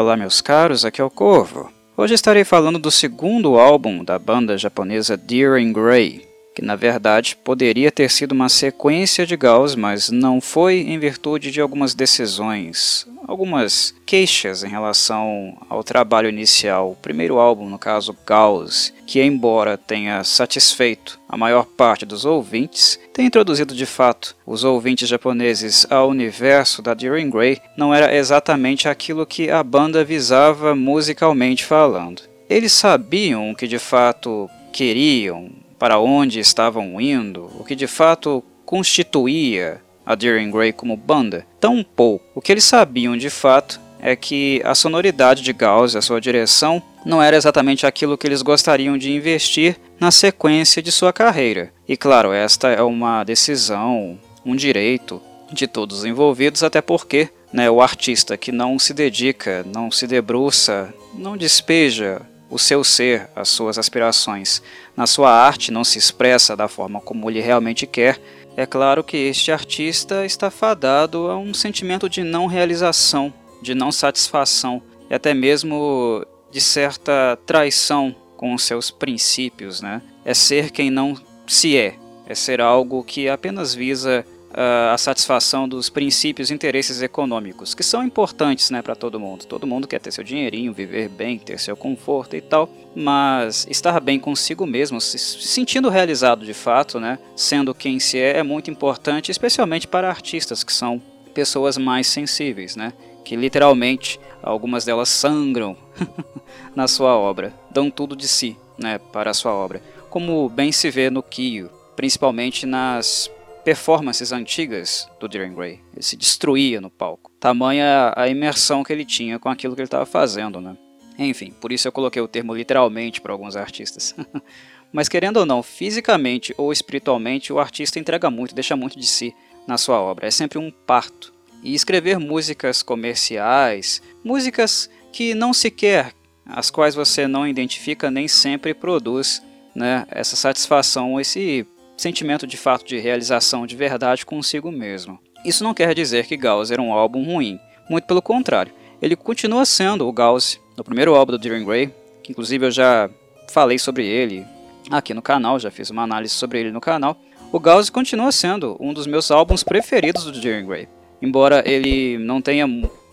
Olá, meus caros, aqui é o Corvo. Hoje estarei falando do segundo álbum da banda japonesa Deer in Grey, que na verdade poderia ter sido uma sequência de Gauss, mas não foi em virtude de algumas decisões, algumas queixas em relação ao trabalho inicial, o primeiro álbum, no caso Gauss, que embora tenha satisfeito a maior parte dos ouvintes, tem introduzido de fato os ouvintes japoneses ao universo da Deering Grey, não era exatamente aquilo que a banda visava musicalmente falando. Eles sabiam o que de fato queriam, para onde estavam indo, o que de fato constituía a Deering Grey como banda, tão pouco. O que eles sabiam de fato é que a sonoridade de Gauss e a sua direção não era exatamente aquilo que eles gostariam de investir na sequência de sua carreira. E claro, esta é uma decisão, um direito de todos os envolvidos, até porque né, o artista que não se dedica, não se debruça, não despeja o seu ser, as suas aspirações. Na sua arte, não se expressa da forma como ele realmente quer, é claro que este artista está fadado a um sentimento de não realização, de não satisfação e até mesmo de certa traição com os seus princípios, né? É ser quem não se é, é ser algo que apenas visa uh, a satisfação dos princípios e interesses econômicos, que são importantes né, para todo mundo. Todo mundo quer ter seu dinheirinho, viver bem, ter seu conforto e tal, mas estar bem consigo mesmo, se sentindo realizado de fato, né, sendo quem se é, é muito importante, especialmente para artistas que são pessoas mais sensíveis, né, que literalmente algumas delas sangram na sua obra, dão tudo de si né, para a sua obra, como bem se vê no Kyo, principalmente nas performances antigas do Darren Gray. Ele se destruía no palco. Tamanha a imersão que ele tinha com aquilo que ele estava fazendo, né? Enfim, por isso eu coloquei o termo literalmente para alguns artistas. Mas querendo ou não, fisicamente ou espiritualmente, o artista entrega muito, deixa muito de si na sua obra. É sempre um parto. E escrever músicas comerciais, músicas que não se quer, as quais você não identifica, nem sempre produz né, essa satisfação, esse sentimento de fato de realização de verdade consigo mesmo. Isso não quer dizer que Gauss era um álbum ruim, muito pelo contrário. Ele continua sendo o Gauss no primeiro álbum do Deering Gray, que inclusive eu já falei sobre ele aqui no canal, já fiz uma análise sobre ele no canal. O Gauss continua sendo um dos meus álbuns preferidos do Deering Gray. Embora ele não tenha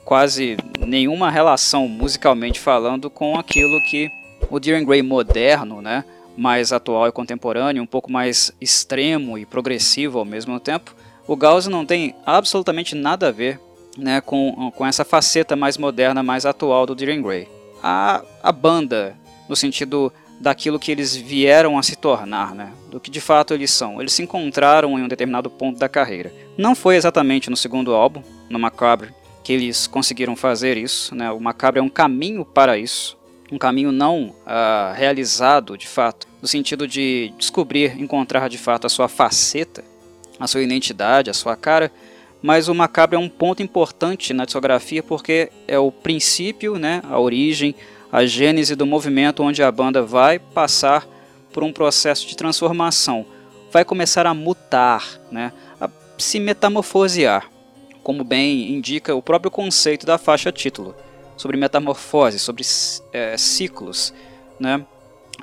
quase nenhuma relação musicalmente falando com aquilo que o Deering Gray moderno, né, mais atual e contemporâneo, um pouco mais extremo e progressivo ao mesmo tempo, o Gauss não tem absolutamente nada a ver né, com, com essa faceta mais moderna, mais atual do Deering Gray. A, a banda, no sentido daquilo que eles vieram a se tornar, né, do que de fato eles são. Eles se encontraram em um determinado ponto da carreira. Não foi exatamente no segundo álbum, no Macabre, que eles conseguiram fazer isso. Né, o Macabre é um caminho para isso um caminho não uh, realizado de fato, no sentido de descobrir, encontrar de fato a sua faceta, a sua identidade, a sua cara, mas o macabro é um ponto importante na discografia porque é o princípio, né, a origem, a gênese do movimento onde a banda vai passar por um processo de transformação, vai começar a mutar, né, a se metamorfosear, como bem indica o próprio conceito da faixa título sobre metamorfose, sobre é, ciclos. Né?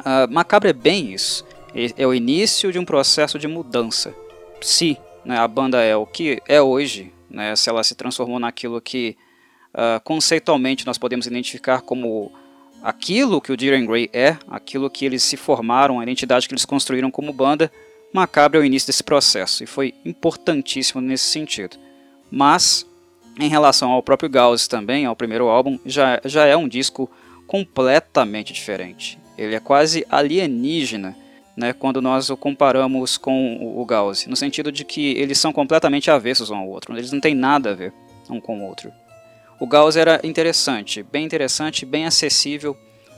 Uh, Macabro é bem isso. É o início de um processo de mudança. Se né, a banda é o que é hoje, né, se ela se transformou naquilo que uh, conceitualmente nós podemos identificar como aquilo que o Deer Grey é, aquilo que eles se formaram, a identidade que eles construíram como banda, Macabro é o início desse processo e foi importantíssimo nesse sentido. Mas em relação ao próprio Gauss também, ao primeiro álbum, já, já é um disco completamente diferente. Ele é quase alienígena né, quando nós o comparamos com o Gauss, no sentido de que eles são completamente avessos um ao outro, eles não têm nada a ver um com o outro. O Gauss era interessante, bem interessante, bem acessível,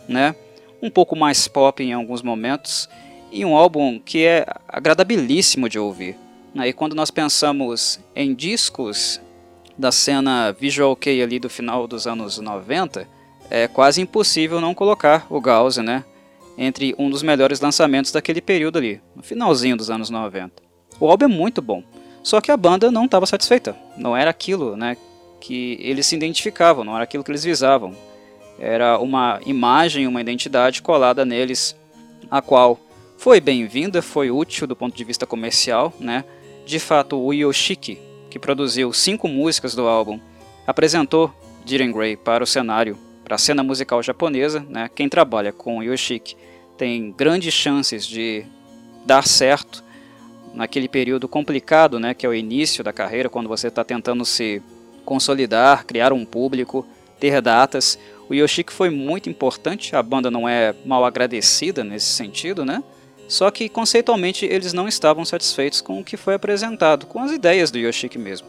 né, um pouco mais pop em alguns momentos, e um álbum que é agradabilíssimo de ouvir. Né, e quando nós pensamos em discos da cena visual kei ali do final dos anos 90, é quase impossível não colocar o Gauss, né, entre um dos melhores lançamentos daquele período ali, no finalzinho dos anos 90. O álbum é muito bom, só que a banda não estava satisfeita, não era aquilo, né, que eles se identificavam, não era aquilo que eles visavam. Era uma imagem, uma identidade colada neles, a qual foi bem-vinda, foi útil do ponto de vista comercial, né? De fato, o Yoshiki, que produziu cinco músicas do álbum, apresentou Diren Grey para o cenário, para a cena musical japonesa. Né? Quem trabalha com Yoshiki tem grandes chances de dar certo naquele período complicado, né, que é o início da carreira, quando você está tentando se consolidar, criar um público, ter datas. O Yoshiki foi muito importante, a banda não é mal agradecida nesse sentido, né? Só que conceitualmente eles não estavam satisfeitos com o que foi apresentado, com as ideias do Yoshiki mesmo.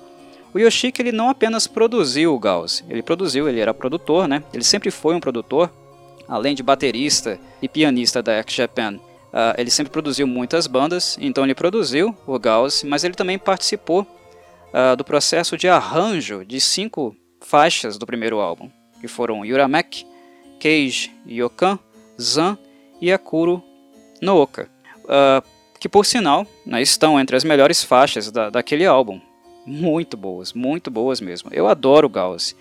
O Yoshiki ele não apenas produziu o Gauss, ele produziu, ele era produtor, né? Ele sempre foi um produtor, além de baterista e pianista da X Japan. Uh, ele sempre produziu muitas bandas, então ele produziu o Gauss, mas ele também participou uh, do processo de arranjo de cinco faixas do primeiro álbum, que foram Yuramek, Cage, Yokan, Zan e Akuro Nooka, uh, que por sinal né, estão entre as melhores faixas da, daquele álbum. Muito boas, muito boas mesmo. Eu adoro Gauss.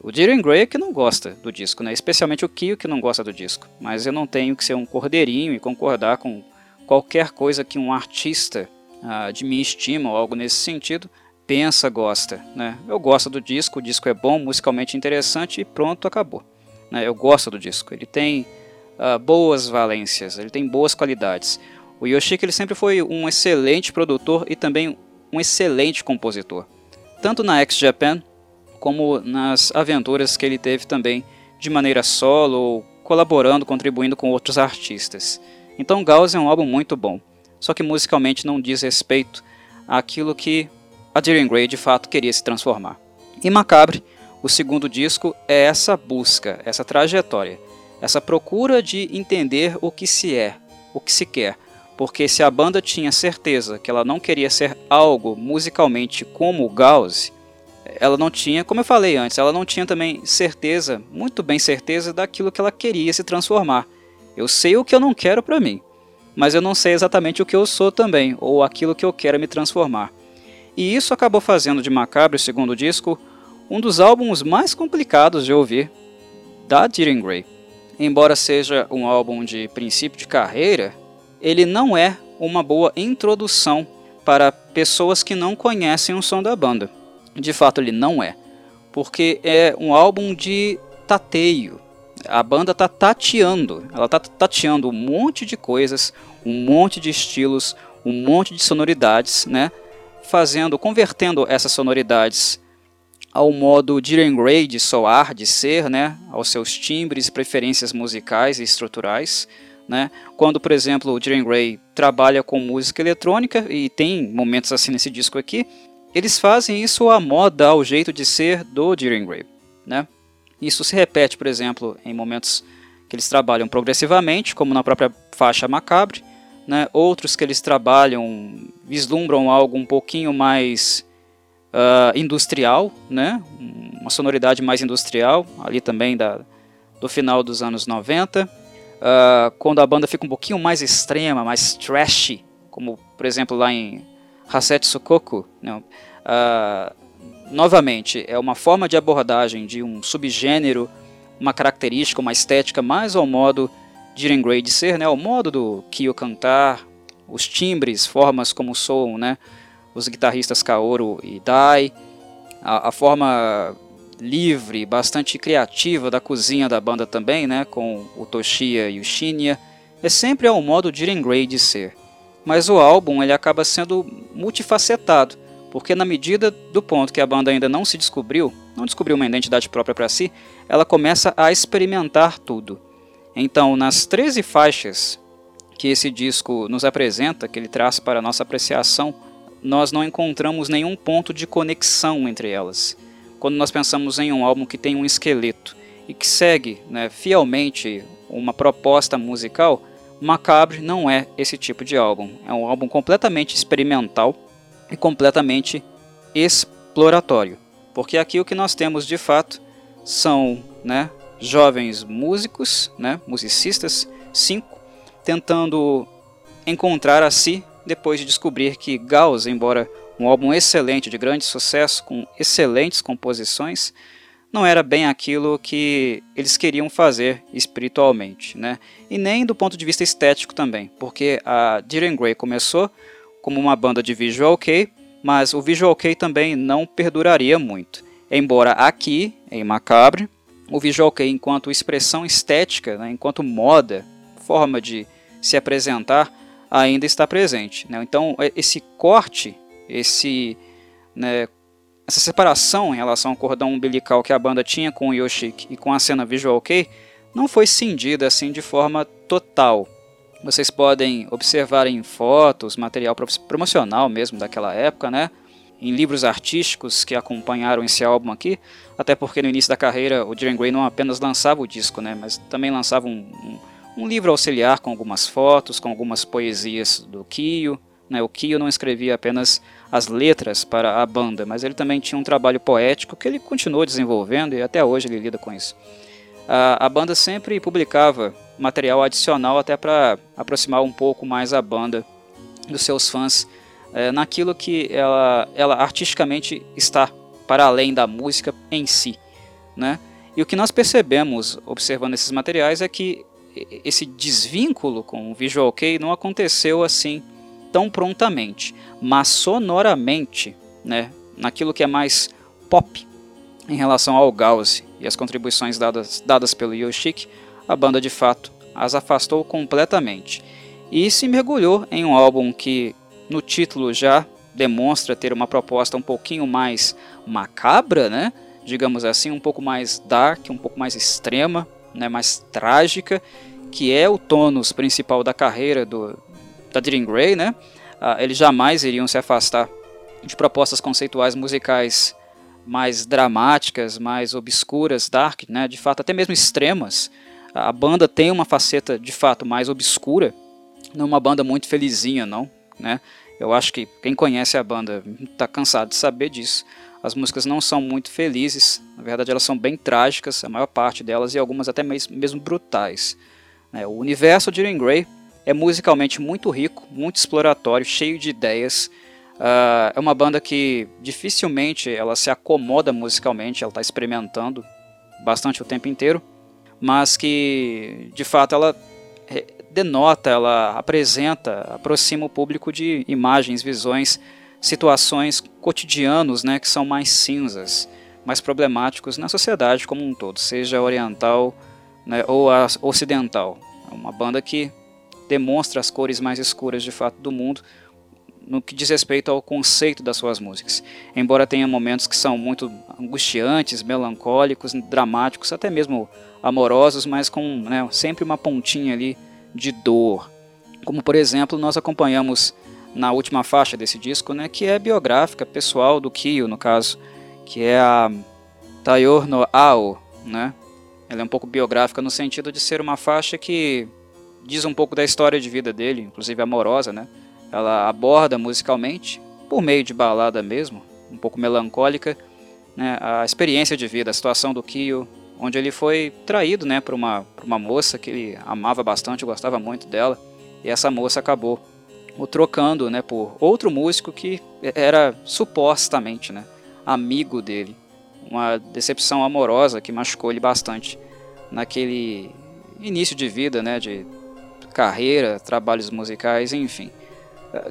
O Jiren Gray é que não gosta do disco, né? especialmente o Kyo que não gosta do disco. Mas eu não tenho que ser um cordeirinho e concordar com qualquer coisa que um artista uh, de minha estima ou algo nesse sentido pensa, gosta. Né? Eu gosto do disco, o disco é bom, musicalmente interessante e pronto, acabou. Né? Eu gosto do disco, ele tem uh, boas valências, ele tem boas qualidades. O Yoshiki ele sempre foi um excelente produtor e também um excelente compositor, tanto na X Japan como nas aventuras que ele teve também de maneira solo ou colaborando, contribuindo com outros artistas. Então Gauss é um álbum muito bom, só que musicalmente não diz respeito àquilo que a Deering Gray de fato queria se transformar. E Macabre, o segundo disco, é essa busca, essa trajetória essa procura de entender o que se é, o que se quer. Porque se a banda tinha certeza que ela não queria ser algo musicalmente como o Gauss, ela não tinha, como eu falei antes, ela não tinha também certeza, muito bem certeza, daquilo que ela queria se transformar. Eu sei o que eu não quero para mim, mas eu não sei exatamente o que eu sou também, ou aquilo que eu quero me transformar. E isso acabou fazendo de Macabre, o segundo disco, um dos álbuns mais complicados de ouvir da Deering Gray embora seja um álbum de princípio de carreira, ele não é uma boa introdução para pessoas que não conhecem o som da banda. De fato, ele não é, porque é um álbum de tateio. A banda está tateando, ela está tateando um monte de coisas, um monte de estilos, um monte de sonoridades, né? Fazendo, convertendo essas sonoridades ao modo Diren Gray de soar, de ser, né, aos seus timbres, preferências musicais e estruturais. Né? Quando, por exemplo, o Diren Gray trabalha com música eletrônica, e tem momentos assim nesse disco aqui, eles fazem isso à moda, ao jeito de ser do Diren Gray. Né? Isso se repete, por exemplo, em momentos que eles trabalham progressivamente, como na própria faixa Macabre, né? outros que eles trabalham, vislumbram algo um pouquinho mais uh, industrial, né? uma sonoridade mais industrial, ali também da, do final dos anos 90. Uh, ah, quando a banda fica um pouquinho mais extrema, mais trashy, como por exemplo lá em Hasetsu Sukoku, né? uh, novamente é uma forma de abordagem de um subgênero, uma característica, uma estética mais ao modo de Jiren Grey de ser, né? ao modo do Kyo cantar, os timbres, formas como soam, né? Os guitarristas Kaoru e Dai, a, a, forma livre, bastante criativa da cozinha da banda também, né, com o Toshiya e o Shinya, é sempre ao modo Jiren Grey de ser. Mas o álbum ele acaba sendo multifacetado, porque na medida do ponto que a banda ainda não se descobriu, não descobriu uma identidade própria para si, ela começa a experimentar tudo. Então, nas 13 faixas que esse disco nos apresenta, que ele traz para nossa apreciação nós não encontramos nenhum ponto de conexão entre elas. Quando nós pensamos em um álbum que tem um esqueleto e que segue né, fielmente uma proposta musical, Macabre não é esse tipo de álbum. É um álbum completamente experimental e completamente exploratório. Porque aqui o que nós temos de fato são né, jovens músicos, né, musicistas, cinco, tentando encontrar a si depois de descobrir que Gauss, embora um álbum excelente, de grande sucesso, com excelentes composições, não era bem aquilo que eles queriam fazer espiritualmente, né? E nem do ponto de vista estético também, porque a Diren Grey começou como uma banda de visual kei, mas o visual kei também não perduraria muito. Embora aqui, em Macabre, o visual kei enquanto expressão estética, né, enquanto moda, forma de se apresentar, ainda está presente. Né? Então esse corte, esse né, essa separação em relação ao cordão umbilical que a banda tinha com o Yoshiki e com a cena Visual Kei não foi cindida assim de forma total. Vocês podem observar em fotos, material promocional mesmo daquela época, né? em livros artísticos que acompanharam esse álbum aqui, até porque no início da carreira o Diren Grey não apenas lançava o disco, né, mas também lançava um, um, um livro auxiliar com algumas fotos, com algumas poesias do Kyo. Né, o Kyo não escrevia apenas as letras para a banda, mas ele também tinha um trabalho poético que ele continuou desenvolvendo e até hoje ele lida com isso. A, a banda sempre publicava material adicional até para aproximar um pouco mais a banda dos seus fãs é, naquilo que ela, ela artisticamente está para além da música em si. Né? E o que nós percebemos observando esses materiais é que esse desvínculo com o Visual Kei não aconteceu assim tão prontamente, mas sonoramente, né, naquilo que é mais pop em relação ao Gauss e as contribuições dadas, dadas pelo Yoshiki, a banda de fato as afastou completamente e se mergulhou em um álbum que no título já demonstra ter uma proposta um pouquinho mais macabra, né? digamos assim, um pouco mais dark, um pouco mais extrema, né? mais trágica, que é o tônus principal da carreira do, da Dream Grey, né? Ah, eles jamais iriam se afastar de propostas conceituais musicais mais dramáticas, mais obscuras, dark, né? De fato, até mesmo extremas. A banda tem uma faceta de fato mais obscura, não uma banda muito felizinha, não, né? Eu acho que quem conhece a banda está cansado de saber disso. As músicas não são muito felizes, na verdade elas são bem trágicas, a maior parte delas, e algumas até mesmo brutais. Né? O universo de Green Grey é musicalmente muito rico, muito exploratório, cheio de ideias. Uh, é uma banda que dificilmente ela se acomoda musicalmente, ela está experimentando bastante o tempo inteiro, mas que de fato ela denota, ela apresenta, aproxima o público de imagens, visões, situações cotidianos né, que são mais cinzas, mais problemáticos na sociedade como um todo, seja oriental né, ou ocidental. É uma banda que demonstra as cores mais escuras de fato do mundo no que diz respeito ao conceito das suas músicas. Embora tenha momentos que são muito angustiantes, melancólicos, dramáticos, até mesmo amorosos, mas com né, sempre uma pontinha ali de dor. Como por exemplo, nós acompanhamos na última faixa desse disco, né, que é biográfica, pessoal do Kyo, no caso, que é a Tayor no Ao, né? Ela é um pouco biográfica no sentido de ser uma faixa que diz um pouco da história de vida dele, inclusive amorosa, né? Ela aborda musicalmente, por meio de balada mesmo, um pouco melancólica, né? a experiência de vida, a situação do Kyo, onde ele foi traído né, por, uma, por uma moça que ele amava bastante, gostava muito dela, e essa moça acabou o trocando né, por outro músico que era supostamente né, amigo dele. Uma decepção amorosa que machucou ele bastante naquele início de vida, né, de carreira, trabalhos musicais, enfim.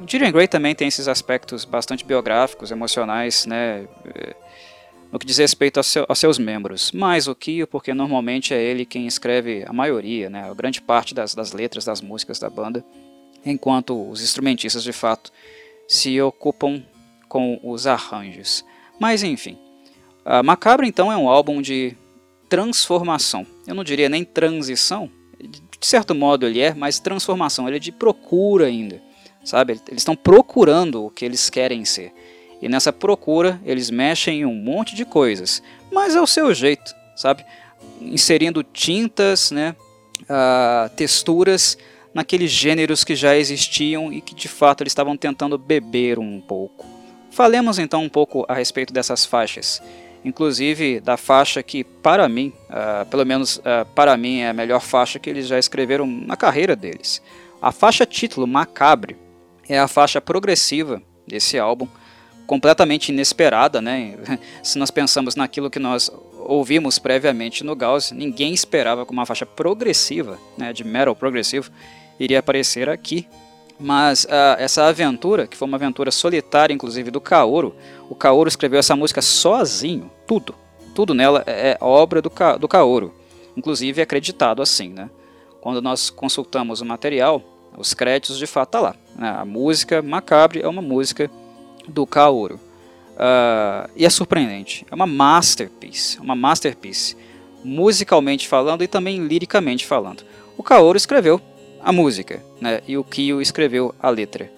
Dirian Gray também tem esses aspectos bastante biográficos, emocionais, né, no que diz respeito aos, seu, aos seus membros. Mais o Kyo, porque normalmente é ele quem escreve a maioria, né, a grande parte das, das letras das músicas da banda, enquanto os instrumentistas de fato se ocupam com os arranjos. Mas enfim, a Macabra então é um álbum de transformação. Eu não diria nem transição, de certo modo ele é, mas transformação, ele é de procura ainda, sabe? Eles estão procurando o que eles querem ser. E nessa procura eles mexem em um monte de coisas, mas é o seu jeito, sabe? Inserindo tintas, né, uh, texturas naqueles gêneros que já existiam e que de fato eles estavam tentando beber um pouco. Falemos então um pouco a respeito dessas faixas inclusive da faixa que, para mim, uh, pelo menos uh, para mim, é a melhor faixa que eles já escreveram na carreira deles. A faixa título, Macabre, é a faixa progressiva desse álbum, completamente inesperada, né? Se nós pensamos naquilo que nós ouvimos previamente no Gauss, ninguém esperava que uma faixa progressiva, né, de metal progressivo, iria aparecer aqui. Mas uh, essa aventura, que foi uma aventura solitária, inclusive do Kaoru, o Kaoru escreveu essa música sozinho, tudo, tudo nela é, é obra do, Ka do Kaoru, inclusive é acreditado assim, né? Quando nós consultamos o material, os créditos de fato tá lá. Né? A música Macabre é uma música do Kaoru. Uh, e é surpreendente. É uma masterpiece, uma masterpiece, musicalmente falando e também liricamente falando. O Kaoru escreveu a música, né, e o Kyo escreveu a letra.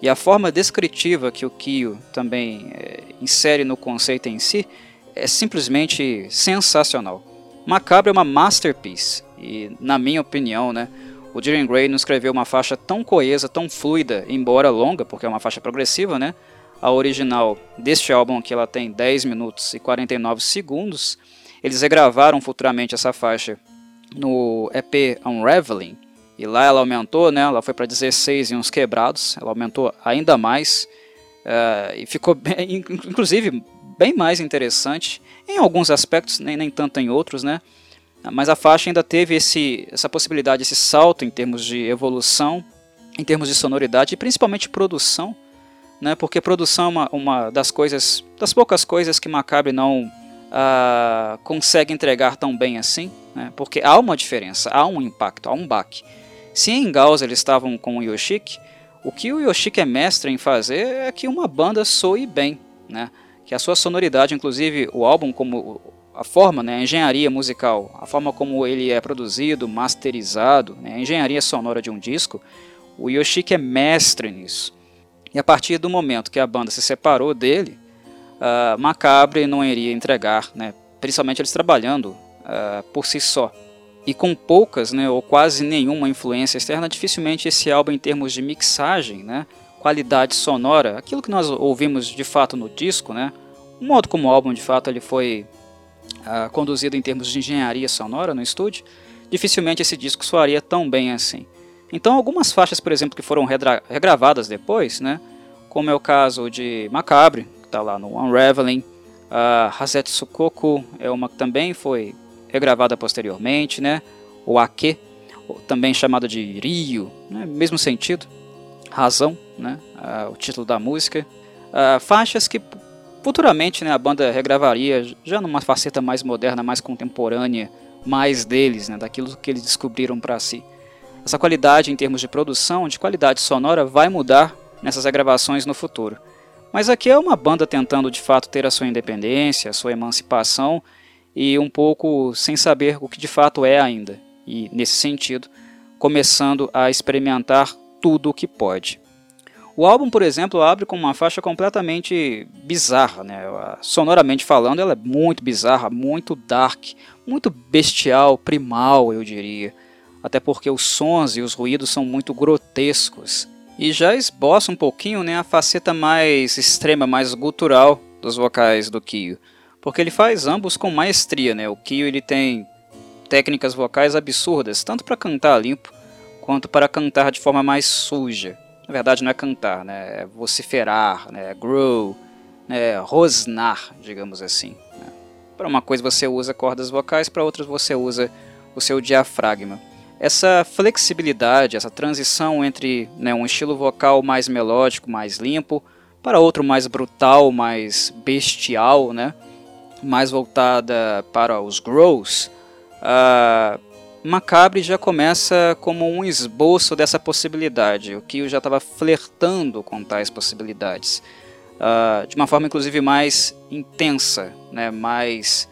E a forma descritiva que o Kyo também é, insere no conceito em si é simplesmente sensacional. Macabre é uma masterpiece, e na minha opinião, né, o Jiren Gray não escreveu uma faixa tão coesa, tão fluida, embora longa, porque é uma faixa progressiva, né? A original deste álbum aqui ela tem 10 minutos e 49 segundos. Eles regravaram futuramente essa faixa no EP Unraveling, e lá ela aumentou, né? Ela foi para 16 e uns quebrados, ela aumentou ainda mais uh, e ficou bem, inclusive bem mais interessante em alguns aspectos, nem, nem tanto em outros, né? Mas a faixa ainda teve esse, essa possibilidade, esse salto em termos de evolução, em termos de sonoridade e principalmente produção né? Porque produção é uma, uma das coisas, das poucas coisas que Macabre não uh, consegue entregar tão bem assim, né? Porque há uma diferença, há um impacto, há um baque. Se em Gauss eles estavam com o Yoshiki, o que o Yoshiki é mestre em fazer é que uma banda soe bem, né? Que a sua sonoridade, inclusive o álbum como a forma, né, a engenharia musical, a forma como ele é produzido, masterizado, né, a engenharia sonora de um disco, o Yoshiki é mestre nisso. E a partir do momento que a banda se separou dele, uh, Macabre não iria entregar, né, principalmente eles trabalhando uh, por si só. E com poucas né, ou quase nenhuma influência externa, dificilmente esse álbum, em termos de mixagem, né, qualidade sonora, aquilo que nós ouvimos de fato no disco, né, o modo como o álbum de fato ele foi uh, conduzido em termos de engenharia sonora no estúdio, dificilmente esse disco soaria tão bem assim. Então algumas faixas, por exemplo, que foram regravadas depois, né, como é o caso de Macabre, que está lá no Unraveling, a Hasetsu Koku é uma que também foi regravada posteriormente, né, o Ake, também chamado de Ryu, né, mesmo sentido, razão, né, o título da música, faixas que futuramente né, a banda regravaria já numa faceta mais moderna, mais contemporânea, mais deles, né, daquilo que eles descobriram para si. Essa qualidade em termos de produção, de qualidade sonora, vai mudar nessas regravações no futuro. Mas aqui é uma banda tentando de fato ter a sua independência, a sua emancipação e um pouco sem saber o que de fato é ainda. E nesse sentido, começando a experimentar tudo o que pode. O álbum, por exemplo, abre com uma faixa completamente bizarra, né? sonoramente falando, ela é muito bizarra, muito dark, muito bestial, primal, eu diria até porque os sons e os ruídos são muito grotescos. E já esboça um pouquinho né, a faceta mais extrema, mais gutural dos vocais do Kyo, porque ele faz ambos com maestria. Né? O Kyo ele tem técnicas vocais absurdas, tanto para cantar limpo quanto para cantar de forma mais suja. Na verdade não é cantar, né? é vociferar, né? é grow, né? rosnar, digamos assim. Né? Para uma coisa você usa cordas vocais, para outras você usa o seu diafragma essa flexibilidade, essa transição entre né, um estilo vocal mais melódico, mais limpo, para outro mais brutal, mais bestial, né, mais voltada para os growls, uh, Macabre já começa como um esboço dessa possibilidade, o eu já estava flertando com tais possibilidades, uh, de uma forma inclusive mais intensa, né, mais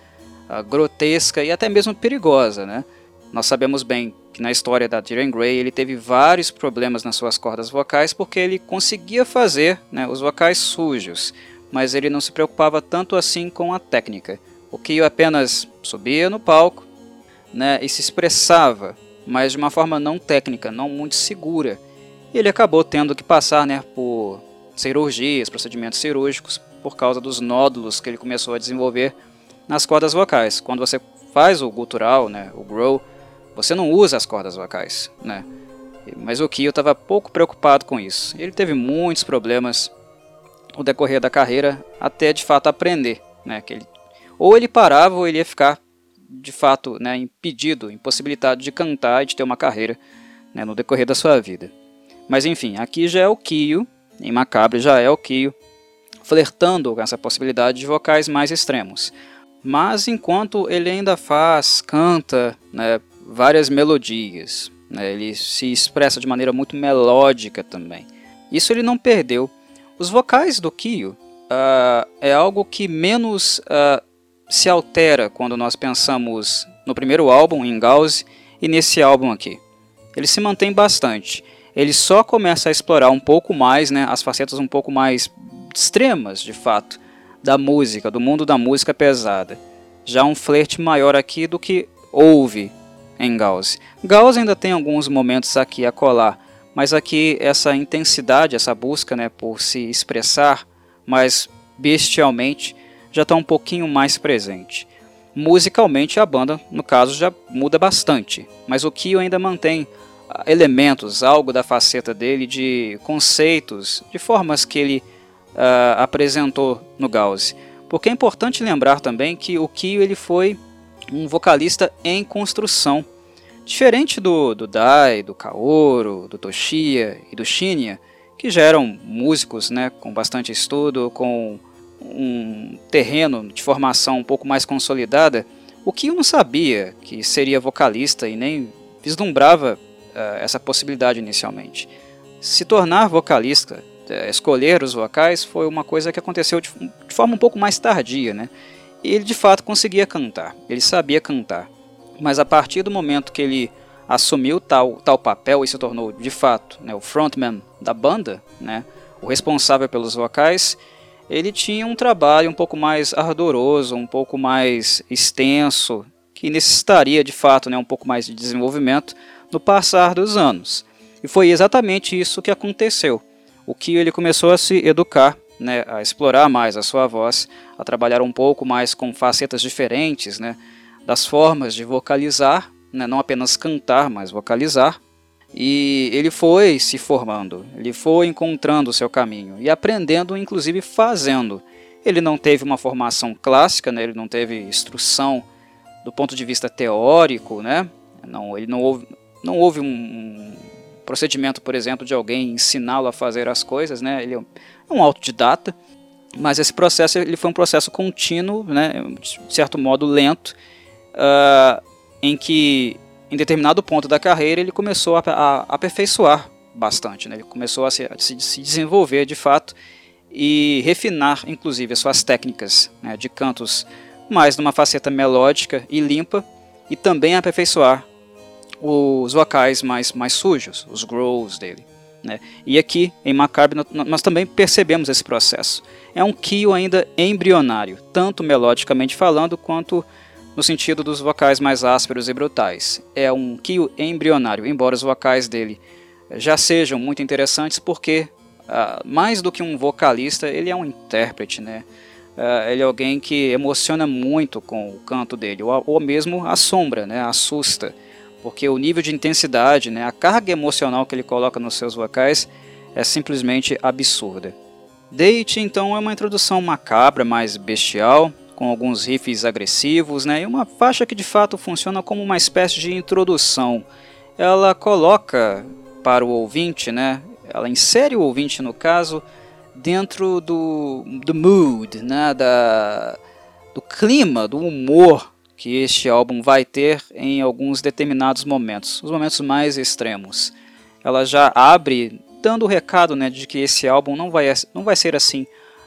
uh, grotesca e até mesmo perigosa, né? Nós sabemos bem que na história da Tyrion Gray ele teve vários problemas nas suas cordas vocais porque ele conseguia fazer né, os vocais sujos, mas ele não se preocupava tanto assim com a técnica. O que apenas subia no palco né, e se expressava, mas de uma forma não técnica, não muito segura. Ele acabou tendo que passar né, por cirurgias, procedimentos cirúrgicos, por causa dos nódulos que ele começou a desenvolver nas cordas vocais. Quando você faz o gutural, né, o growl, você não usa as cordas vocais, né? Mas o Kyo estava pouco preocupado com isso. Ele teve muitos problemas o decorrer da carreira até de fato aprender, né? Que ele, ou ele parava ou ele ia ficar de fato né, impedido, impossibilitado de cantar e de ter uma carreira né, no decorrer da sua vida. Mas enfim, aqui já é o Kyo, em Macabre já é o Kyo, flertando com essa possibilidade de vocais mais extremos. Mas enquanto ele ainda faz, canta né, várias melodias, né, ele se expressa de maneira muito melódica também. Isso ele não perdeu. Os vocais do Kyo uh, é algo que menos uh, se altera quando nós pensamos no primeiro álbum, em Gauze, e nesse álbum aqui. Ele se mantém bastante. Ele só começa a explorar um pouco mais, né, as facetas um pouco mais extremas, de fato, da música, do mundo da música pesada. Já um flerte maior aqui do que houve em Gauss. Gauss ainda tem alguns momentos aqui a colar, mas aqui essa intensidade, essa busca né, por se expressar mais bestialmente, já está um pouquinho mais presente. Musicalmente, a banda, no caso, já muda bastante, mas o Kyo ainda mantém ah, elementos, algo da faceta dele de conceitos, de formas que ele uh, apresentou no Gauss. Porque é importante lembrar também que o Kyo ele foi um vocalista em construção. Diferente do, do Dai, do Kaoru, do Toshiya e do Shinya, que já eram músicos né, com bastante estudo, com um terreno de formação um pouco mais consolidada, o eu não sabia que seria vocalista e nem vislumbrava uh, essa possibilidade inicialmente. Se tornar vocalista, uh, escolher os vocais, foi uma coisa que aconteceu de, de forma um pouco mais tardia, né? E ele de fato conseguia cantar, ele sabia cantar. Mas a partir do momento que ele assumiu tal, tal papel e se tornou de fato né, o frontman da banda, né, o responsável pelos vocais, ele tinha um trabalho um pouco mais ardoroso, um pouco mais extenso, que necessitaria de fato né, um pouco mais de desenvolvimento no passar dos anos. E foi exatamente isso que aconteceu. O que ele começou a se educar, né, a explorar mais a sua voz, a trabalhar um pouco mais com facetas diferentes, né, das formas de vocalizar, né, não apenas cantar, mas vocalizar, e ele foi se formando, ele foi encontrando o seu caminho e aprendendo, inclusive fazendo. Ele não teve uma formação clássica, né? ele não teve instrução do ponto de vista teórico, né? não, ele não houve, não houve um, procedimento, por exemplo, de alguém ensiná-lo a fazer as coisas, né? ele é um autodidata, mas esse processo ele foi um processo contínuo, né? de certo modo lento, uh, em que em determinado ponto da carreira ele começou a, a, aperfeiçoar bastante, né? ele começou a se, a se, desenvolver de fato e refinar inclusive as suas técnicas né, de cantos mais numa faceta melódica e limpa e também aperfeiçoar os vocais mais, mais sujos, os growls dele. Né? E aqui em Macabre nós também percebemos esse processo. É um Kyo ainda embrionário, tanto melodicamente falando quanto no sentido dos vocais mais ásperos e brutais. É um Kyo embrionário, embora os vocais dele já sejam muito interessantes, porque uh, mais do que um vocalista, ele é um intérprete, né? Uh, ele é alguém que emociona muito com o canto dele, ou, ou mesmo assombra, né? assusta, porque o nível de intensidade, né? a carga emocional que ele coloca nos seus vocais é simplesmente absurda. Date, então, é uma introdução macabra, mais bestial, com alguns riffs agressivos, né, e uma faixa que de fato funciona como uma espécie de introdução. Ela coloca para o ouvinte, né, ela insere o ouvinte no caso dentro do, do mood, né, da, do clima, do humor que este álbum vai ter em alguns determinados momentos, os momentos mais extremos. Ela já abre dando o recado né, de que esse álbum não vai, não vai ser assim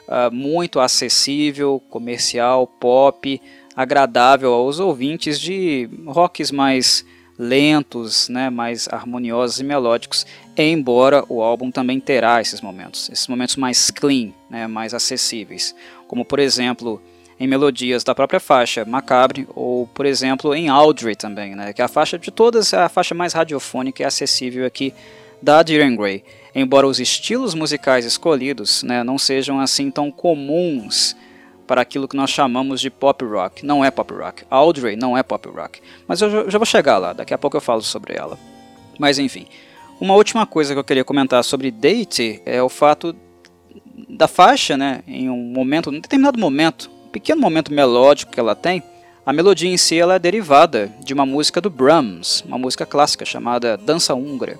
uh, muito acessível, comercial, pop, agradável aos ouvintes de rocks mais lentos, né, mais harmoniosos e melódicos, embora o álbum também terá esses momentos, esses momentos mais clean, né, mais acessíveis, como por exemplo em melodias da própria faixa Macabre ou por exemplo em Audrey também, né, que é a faixa de todas a faixa mais radiofônica e acessível aqui da Diren Gray embora os estilos musicais escolhidos né, não sejam assim tão comuns para aquilo que nós chamamos de pop rock. Não é pop rock. Audrey não é pop rock. Mas eu já vou chegar lá, daqui a pouco eu falo sobre ela. Mas enfim, uma última coisa que eu queria comentar sobre Date é o fato da faixa, né, em um momento, em determinado momento, um pequeno momento melódico que ela tem, a melodia em si ela é derivada de uma música do Brahms, uma música clássica chamada Dança Húngara,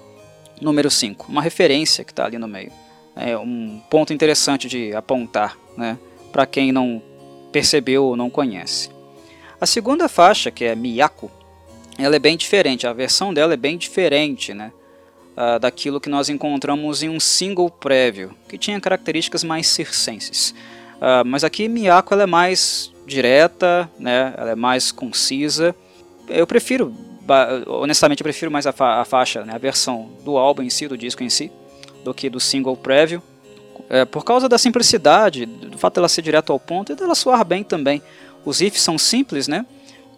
número 5, uma referência que está ali no meio. É um ponto interessante de apontar, né, para quem não percebeu ou não conhece. A segunda faixa, que é Miyako, ela é bem diferente, a versão dela é bem diferente, né, daquilo que nós encontramos em um single prévio, que tinha características mais circenses. Mas aqui Miyako ela é mais direta, né, ela é mais concisa. Eu prefiro, honestamente, eu prefiro mais a, fa a faixa, né, a versão do álbum em si, do disco em si, do que do single prévio. É, por causa da simplicidade, do fato dela ser direto ao ponto e dela soar bem também. Os riffs são simples, né?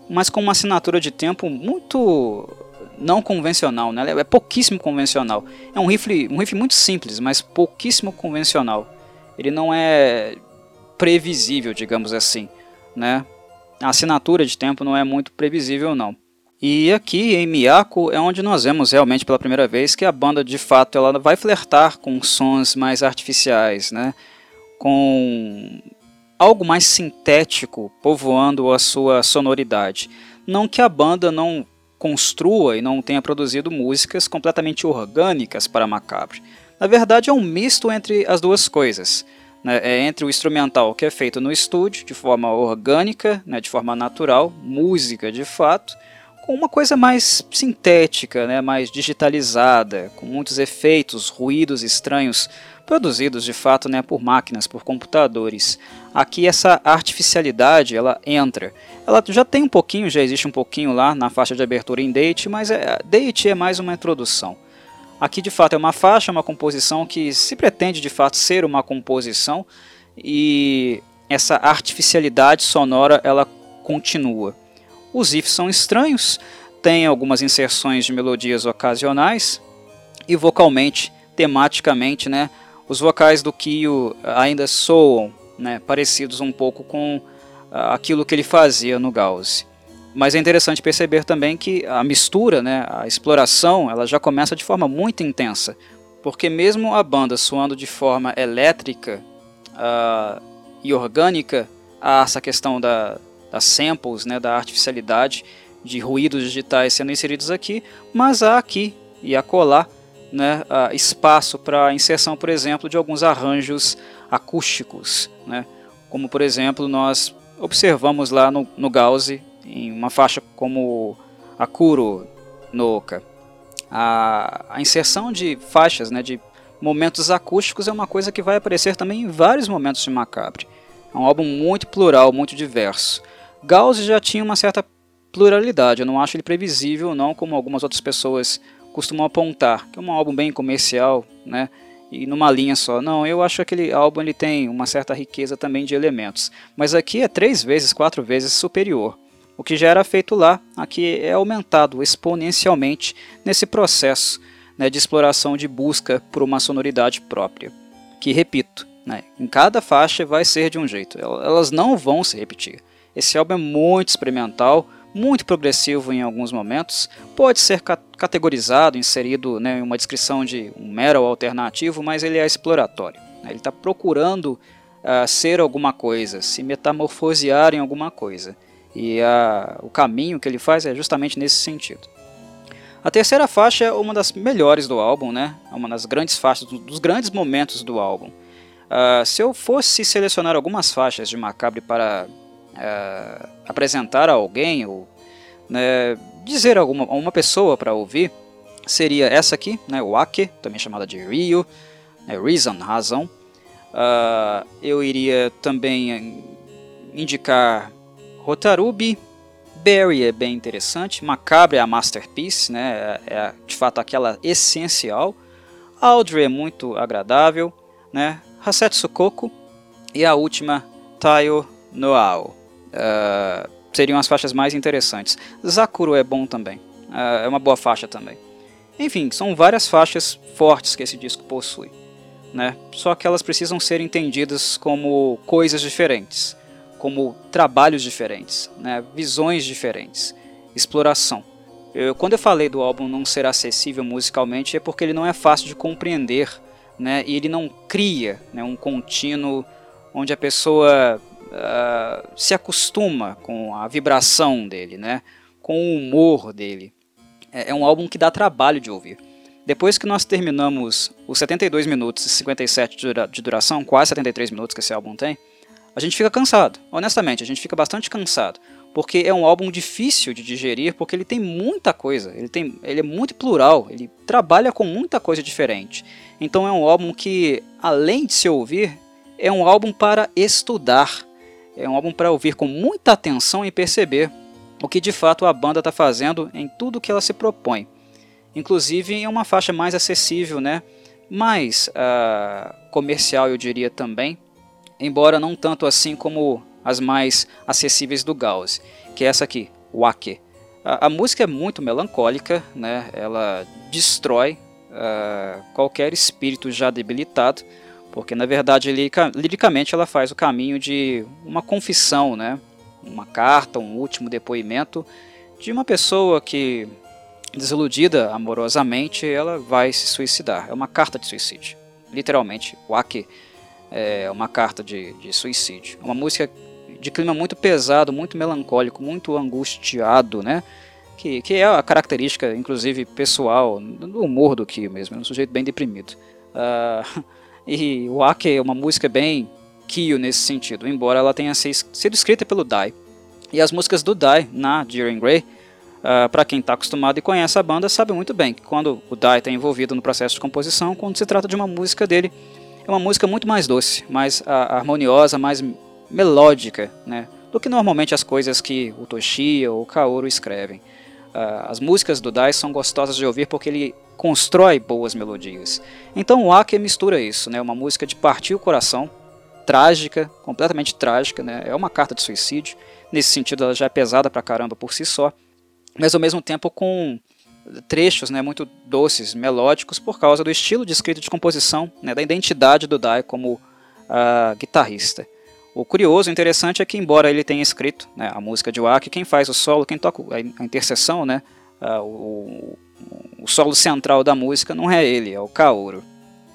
Mas com uma assinatura de tempo muito não convencional, né? É pouquíssimo convencional. É um riff, um riff muito simples, mas pouquíssimo convencional. Ele não é previsível, digamos assim, né? A assinatura de tempo não é muito previsível, não. E aqui em Miyako é onde nós vemos realmente pela primeira vez que a banda de fato ela vai flertar com sons mais artificiais, né? com algo mais sintético povoando a sua sonoridade. Não que a banda não construa e não tenha produzido músicas completamente orgânicas para Macabre. Na verdade é um misto entre as duas coisas. Né? É entre o instrumental que é feito no estúdio de forma orgânica, né? de forma natural, música de fato, com uma coisa mais sintética, né, mais digitalizada, com muitos efeitos, ruídos estranhos, produzidos de fato né, por máquinas, por computadores. Aqui essa artificialidade ela entra. Ela já tem um pouquinho, já existe um pouquinho lá na faixa de abertura em Date, mas é, Date é mais uma introdução. Aqui de fato é uma faixa, uma composição que se pretende de fato ser uma composição e essa artificialidade sonora ela continua. Os ifs são estranhos, tem algumas inserções de melodias ocasionais e vocalmente, tematicamente, né, os vocais do Kyo ainda soam né, parecidos um pouco com uh, aquilo que ele fazia no Gauss. Mas é interessante perceber também que a mistura, né, a exploração, ela já começa de forma muito intensa, porque mesmo a banda soando de forma elétrica uh, e orgânica, há essa questão da, das samples, né, da artificialidade de ruídos digitais sendo inseridos aqui, mas há aqui e acolá né, espaço para inserção, por exemplo, de alguns arranjos acústicos, né, como por exemplo nós observamos lá no, no Gauss em uma faixa como Akuro Noka. A, a inserção de faixas, né, de momentos acústicos é uma coisa que vai aparecer também em vários momentos de Macabre. É um álbum muito plural, muito diverso. Gauss já tinha uma certa pluralidade, eu não acho ele previsível, não como algumas outras pessoas costumam apontar, que é um álbum bem comercial, né? E numa linha só. Não, eu acho que aquele álbum ele tem uma certa riqueza também de elementos. Mas aqui é três vezes, quatro vezes superior. O que já era feito lá, aqui é aumentado exponencialmente nesse processo né, de exploração de busca por uma sonoridade própria. Que, repito, né, em cada faixa vai ser de um jeito, elas não vão se repetir. Esse álbum é muito experimental, muito progressivo em alguns momentos, pode ser ca categorizado, inserido né, em uma descrição de um metal alternativo, mas ele é exploratório. Né? Ele está procurando uh, ser alguma coisa, se metamorfosear em alguma coisa. E uh, o caminho que ele faz é justamente nesse sentido. A terceira faixa é uma das melhores do álbum, né? é uma das grandes faixas, dos grandes momentos do álbum. Uh, se eu fosse selecionar algumas faixas de Macabre para é, apresentar a alguém ou né, dizer a alguma, uma pessoa para ouvir, seria essa aqui, né, o Ake, também chamada de Ryu, né, Reason, razão. Uh, eu iria também indicar Rotarubi, Barry é bem interessante, Macabre é a masterpiece, né, é, é de fato aquela essencial. Audrey é muito agradável, né, Hasetsu Koko e a última Taio Noao uh, seriam as faixas mais interessantes. Zakuro é bom também, uh, é uma boa faixa também. Enfim, são várias faixas fortes que esse disco possui. Né? Só que elas precisam ser entendidas como coisas diferentes, como trabalhos diferentes, né? visões diferentes, exploração. Eu, quando eu falei do álbum não ser acessível musicalmente é porque ele não é fácil de compreender né, e ele não cria né, um contínuo onde a pessoa uh, se acostuma com a vibração dele, né, com o humor dele. É, é um álbum que dá trabalho de ouvir. Depois que nós terminamos os 72 minutos e 57 de duração, quase 73 minutos que esse álbum tem, a gente fica cansado. Honestamente, a gente fica bastante cansado. Porque é um álbum difícil de digerir, porque ele tem muita coisa, ele, tem, ele é muito plural, ele trabalha com muita coisa diferente. Então é um álbum que, além de se ouvir, é um álbum para estudar. É um álbum para ouvir com muita atenção e perceber o que de fato a banda está fazendo em tudo que ela se propõe. Inclusive em uma faixa mais acessível, né? mais uh, comercial, eu diria também, embora não tanto assim como as mais acessíveis do Gauss, que é essa aqui, Wake. A, a música é muito melancólica, né? ela destrói uh, qualquer espírito já debilitado, porque na verdade liricamente ela faz o caminho de uma confissão, né? uma carta, um último depoimento de uma pessoa que, desiludida amorosamente, ela vai se suicidar. É uma carta de suicídio. Literalmente, Wake é uma carta de, de suicídio. Uma música de clima muito pesado, muito melancólico, muito angustiado, né? Que, que é a característica, inclusive, pessoal, do humor do Kyo mesmo. É um sujeito bem deprimido. Uh, e o Ake é uma música bem Kyo nesse sentido, embora ela tenha sido escrita pelo Dai. E as músicas do Dai na Deering Grey, uh, ah, para quem está acostumado e conhece a banda, sabe muito bem que quando o Dai está envolvido no processo de composição, quando se trata de uma música dele, é uma música muito mais doce, mais uh, harmoniosa, mais melódica, né, do que normalmente as coisas que o Toshia ou o Kaoru escrevem. Uh, as músicas do Dai são gostosas de ouvir porque ele constrói boas melodias. Então o Ake mistura isso, né, uma música de partir o coração, trágica, completamente trágica, né, é uma carta de suicídio. Nesse sentido, ela já é pesada pra caramba por si só, mas ao mesmo tempo com trechos né, muito doces, melódicos, por causa do estilo de escrita de composição, né, da identidade do Dai como uh, guitarrista. O curioso, interessante é que, embora ele tenha escrito né, a música de Waki, quem faz o solo, quem toca a interseção, né, uh, o, o, solo central da música não é ele, é o Kaoru.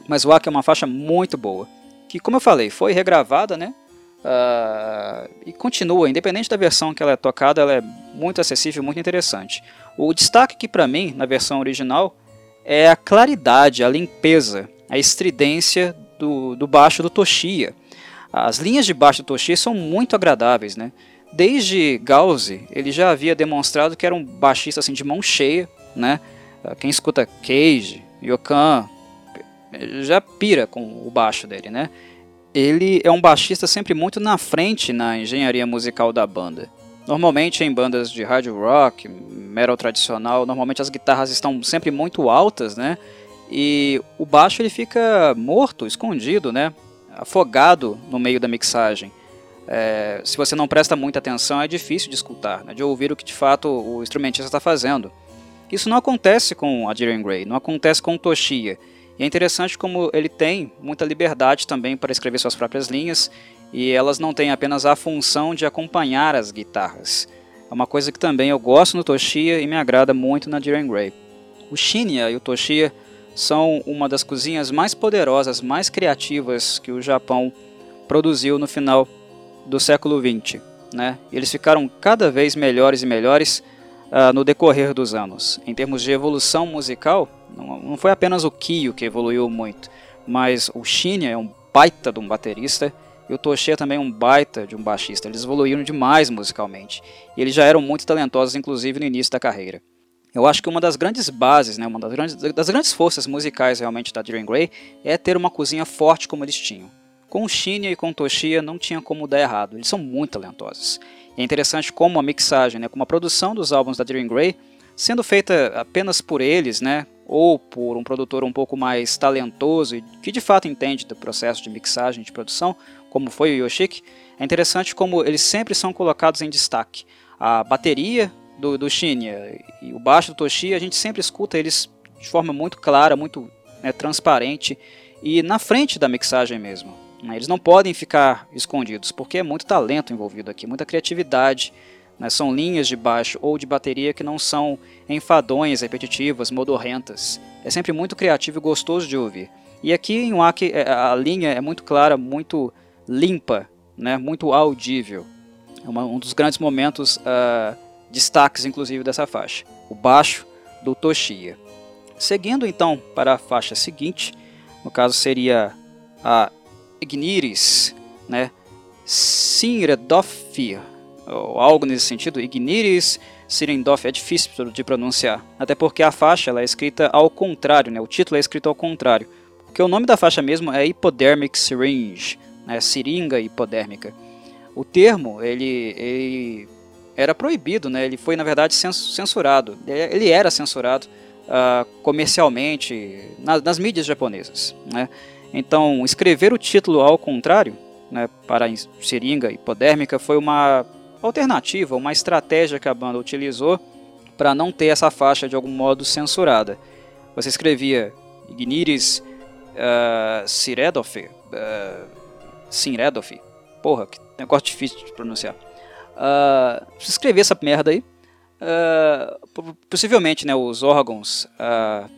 Mas Waki é uma faixa muito boa, que, como eu falei, foi regravada, né, uh, e continua, independente da versão que ela é tocada, ela é muito acessível, muito interessante. O destaque que, para mim, na versão original, é a claridade, a limpeza, a estridência do, do baixo do Toshia. As linhas de baixo do Toshi são muito agradáveis, né? Desde Gauze, ele já havia demonstrado que era um baixista assim de mão cheia, né? Ah, quem escuta Cage, Yokan, já pira com o baixo dele, né? Ele é um baixista sempre muito na frente na engenharia musical da banda. Normalmente em bandas de hard rock, metal tradicional, normalmente as guitarras estão sempre muito altas, né? E o baixo ele fica morto, escondido, né? Afogado no meio da mixagem. É, se você não presta muita atenção, é difícil de escutar, né, de ouvir o que de fato o instrumentista está fazendo. Isso não acontece com a Jiren Gray, não acontece com o Toshia. E é interessante como ele tem muita liberdade também para escrever suas próprias linhas, e elas não têm apenas a função de acompanhar as guitarras. É uma coisa que também eu gosto no Toshia e me agrada muito na Jiren Gray. O Shinya e o Toshia são uma das cozinhas mais poderosas, mais criativas que o Japão produziu no final do século XX. Né? Eles ficaram cada vez melhores e melhores uh, no decorrer dos anos. Em termos de evolução musical, não, foi apenas o Kyo que evoluiu muito, mas o Shinya é um baita de um baterista e o Toshia é também um baita de um baixista. Eles evoluíram demais musicalmente. E eles já eram muito talentosos, inclusive no início da carreira. Eu acho que uma das grandes bases, né, uma das grandes, das grandes forças musicais realmente da Dream Grey é ter uma cozinha forte como eles tinham. Com o Shinya e com o Toshia não tinha como dar errado, eles são muito talentosos. E é interessante como a mixagem, né, como a produção dos álbuns da Dream Grey, sendo feita apenas por eles, né, ou por um produtor um pouco mais talentoso e que de fato entende do processo de mixagem de produção, como foi o Yoshiki, é interessante como eles sempre são colocados em destaque. A bateria do, do Shinya e o baixo do Toshi, a gente sempre escuta eles de forma muito clara, muito né, transparente e na frente da mixagem mesmo. Né? Eles não podem ficar escondidos, porque é muito talento envolvido aqui, muita criatividade Né? São linhas de baixo ou de bateria que não são enfadonhas, repetitivas, modorrentas. É sempre muito criativo e gostoso de ouvir. E aqui em Waki é, a linha é muito clara, muito limpa, né? muito audível. É uma, um dos grandes momentos, uh, destaques inclusive dessa faixa. O baixo do Toshiya. Seguindo então para a faixa seguinte, no caso seria a Igniris, né? Sinredofia, ou algo nesse sentido, Igniris Sirendoff é difícil de pronunciar, até porque a faixa ela é escrita ao contrário, né? o título é escrito ao contrário, porque o nome da faixa mesmo é Hypodermic Syringe, né? seringa hipodérmica. O termo ele, ele era proibido, né? ele foi na verdade censurado, ele era censurado uh, comercialmente nas, mídias japonesas. Né? Então, escrever o título ao contrário né, para seringa hipodérmica foi uma alternativa, uma estratégia que a banda utilizou para não ter essa faixa de algum modo censurada. Você escrevia Igniris uh, uh, porra, que negócio difícil de pronunciar. Uh, se escrever essa merda aí, uh, possivelmente né, os órgãos uh,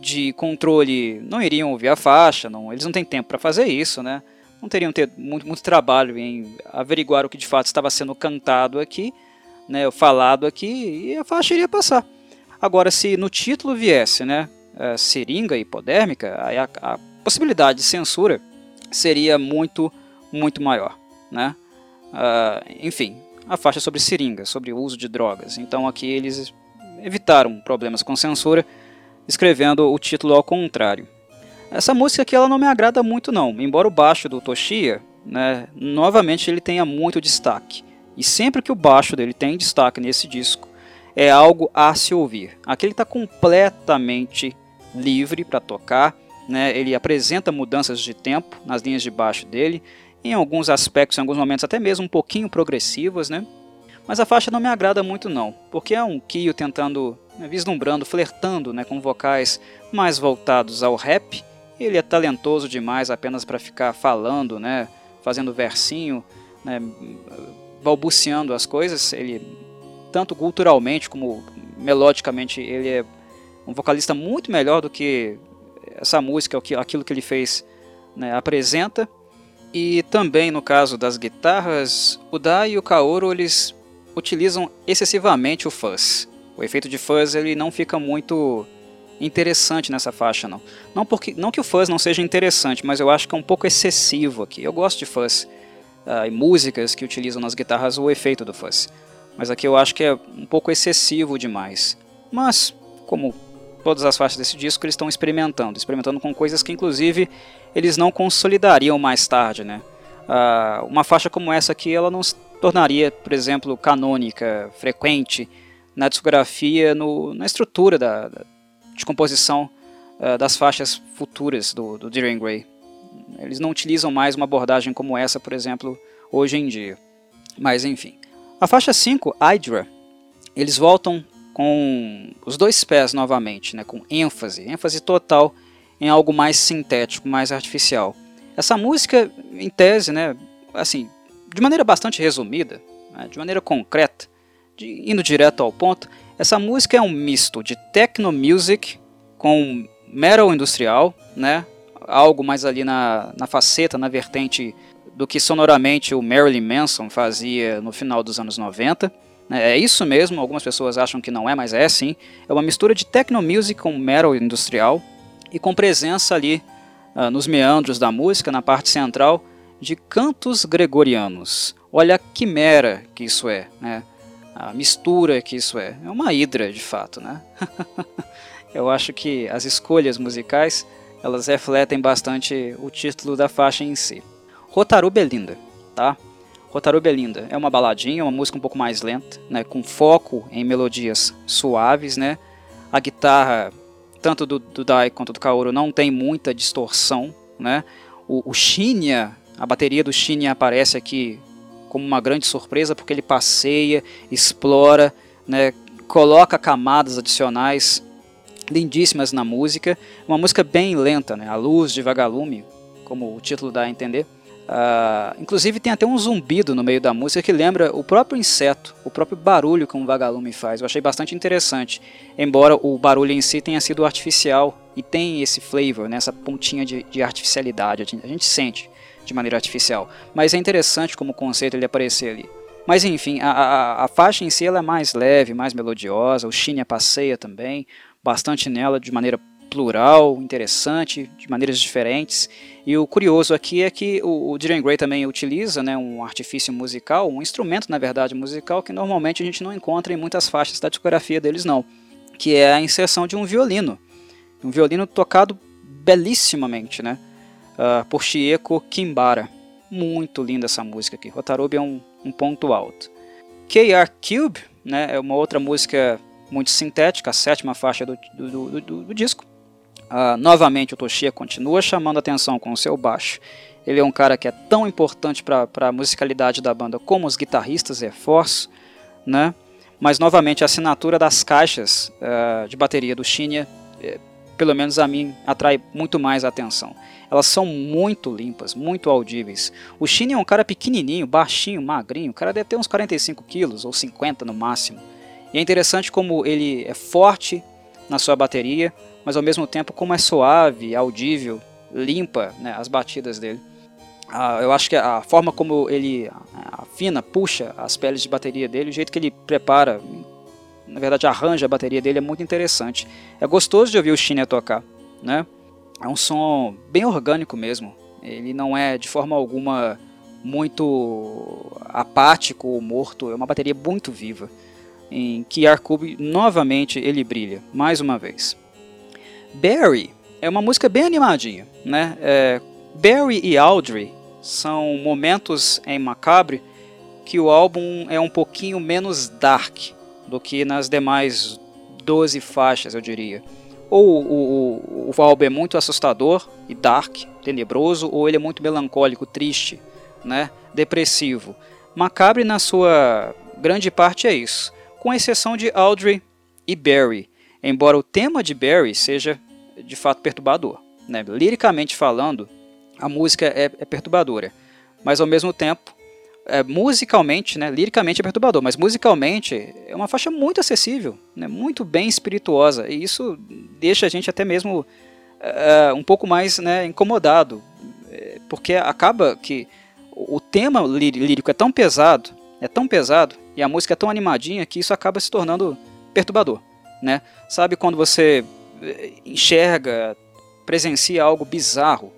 de controle não iriam ouvir a faixa, não, eles não têm tempo para fazer isso, né? não teriam ter muito, muito trabalho em averiguar o que de fato estava sendo cantado aqui, né, falado aqui, e a faixa iria passar. Agora, se no título viesse né, seringa hipodérmica, aí a, a possibilidade de censura seria muito, muito maior. Né? Uh, enfim, a faixa sobre seringa, sobre o uso de drogas. Então aqui eles evitaram problemas com censura, escrevendo o título ao contrário. Essa música aqui ela não me agrada muito não, embora o baixo do Toshia, né, novamente ele tenha muito destaque. E sempre que o baixo dele tem destaque nesse disco, é algo a se ouvir. Aqui ele está completamente livre para tocar, né, ele apresenta mudanças de tempo nas linhas de baixo dele, em alguns aspectos, em alguns momentos até mesmo um pouquinho progressivas, né? Mas a faixa não me agrada muito não, porque é um Kyo tentando, né, vislumbrando, flertando né, com vocais mais voltados ao rap, ele é talentoso demais apenas para ficar falando, né, fazendo versinho, né, balbuciando as coisas. Ele, tanto culturalmente como melodicamente, ele é um vocalista muito melhor do que essa música, aquilo que ele fez, né, apresenta. E também no caso das guitarras, o Dai e o Kaoru eles utilizam excessivamente o fuzz. O efeito de fuzz ele não fica muito interessante nessa faixa, não. Não, porque, não que o fuzz não seja interessante, mas eu acho que é um pouco excessivo aqui. Eu gosto de fuzz uh, e músicas que utilizam nas guitarras o efeito do fuzz. Mas aqui eu acho que é um pouco excessivo demais. Mas, como todas as faixas desse disco, eles estão experimentando. Experimentando com coisas que, inclusive, eles não consolidariam mais tarde, né? Uh, uma faixa como essa aqui, ela não se tornaria, por exemplo, canônica, frequente na discografia, no, na estrutura da, da, de composição uh, das faixas futuras do, do Dorian. Eles não utilizam mais uma abordagem como essa, por exemplo, hoje em dia. Mas enfim. A faixa 5, Hydra, eles voltam com os dois pés novamente, né, com ênfase, ênfase total em algo mais sintético, mais artificial. Essa música, em tese, né, assim, de maneira bastante resumida, né, de maneira concreta, de, indo direto ao ponto, essa música é um misto de techno music com metal industrial, né? Algo mais ali na, na faceta, na vertente do que sonoramente o Marilyn Manson fazia no final dos anos 90. Né? É isso mesmo, algumas pessoas acham que não é, mas é sim. É uma mistura de techno music com metal industrial e com presença ali uh, nos meandros da música, na parte central, de cantos gregorianos. Olha a quimera que isso é, né? a mistura que isso é. É uma hidra, de fato, né? Eu acho que as escolhas musicais elas refletem bastante o título da faixa em si. Rotaruba é linda, tá? Rotaruba é linda. É uma baladinha, uma música um pouco mais lenta, né? Com foco em melodias suaves, né? A guitarra, tanto do, do Dai quanto do Kaoru, não tem muita distorção, né? O, o Shinya, a bateria do Shinya aparece aqui como uma grande surpresa porque ele passeia, explora, né, coloca camadas adicionais lindíssimas na música. Uma música bem lenta, né, a luz de vagalume, como o título dá a entender. Uh, inclusive tem até um zumbido no meio da música que lembra o próprio inseto, o próprio barulho que um vagalume faz. Eu achei bastante interessante, embora o barulho em si tenha sido artificial e tem esse flavor, né, essa pontinha de, de artificialidade, a gente, sente de maneira artificial. Mas é interessante como conceito ele aparecer ali. Mas enfim, a, a, a faixa em si é mais leve, mais melodiosa, o Shinya passeia também bastante nela de maneira plural, interessante, de maneiras diferentes. E o curioso aqui é que o, o Gray também utiliza né, um artifício musical, um instrumento, na verdade, musical, que normalmente a gente não encontra em muitas faixas da discografia deles, não. Que é a inserção de um violino. Um violino tocado belíssimamente, né? Uh, por Chieko Kimbara. Muito linda essa música aqui. Rotarubi é um, um ponto alto. KR Cube né, é uma outra música muito sintética, a sétima faixa do, do, do, do disco. Uh, novamente o Toshia continua chamando atenção com o seu baixo. Ele é um cara que é tão importante para a musicalidade da banda como os guitarristas reforço, né? Mas novamente a assinatura das caixas uh, de bateria do Shinya, eh, pelo menos a mim, atrai muito mais atenção. Elas são muito limpas, muito audíveis. O Shinya é um cara pequenininho, baixinho, magrinho. O cara deve ter uns 45 quilos ou 50 no máximo. E é interessante como ele é forte na sua bateria, mas ao mesmo tempo como é suave, audível, limpa né, as batidas dele. Ah, eu acho que a forma como ele afina, puxa as peles de bateria dele, o jeito que ele prepara, na verdade arranja a bateria dele é muito interessante. É gostoso de ouvir o Shinya tocar, né? É um som bem orgânico mesmo. Ele não é de forma alguma muito apático ou morto, é uma bateria muito viva. Em que Arcube novamente ele brilha, mais uma vez. Barry é uma música bem animadinha, né? É, Barry e Audrey são momentos em Macabre que o álbum é um pouquinho menos dark do que nas demais 12 faixas, eu diria. Ou o, o, o álbum é muito assustador e dark, tenebroso, ou ele é muito melancólico, triste, né? depressivo. Macabre, na sua grande parte, é isso, com exceção de Audrey e Barry, embora o tema de Barry seja de fato perturbador. Né? Liricamente falando, a música é, é perturbadora, mas ao mesmo tempo, é, musicalmente, né, liricamente é perturbador, mas musicalmente é uma faixa muito acessível, né, muito bem espirituosa, e isso deixa a gente até mesmo é, um pouco mais né, incomodado, é, porque acaba que o tema lírico é tão pesado, é tão pesado, e a música é tão animadinha que isso acaba se tornando perturbador né? Sabe quando você eh, enxerga, presencia algo bizarro,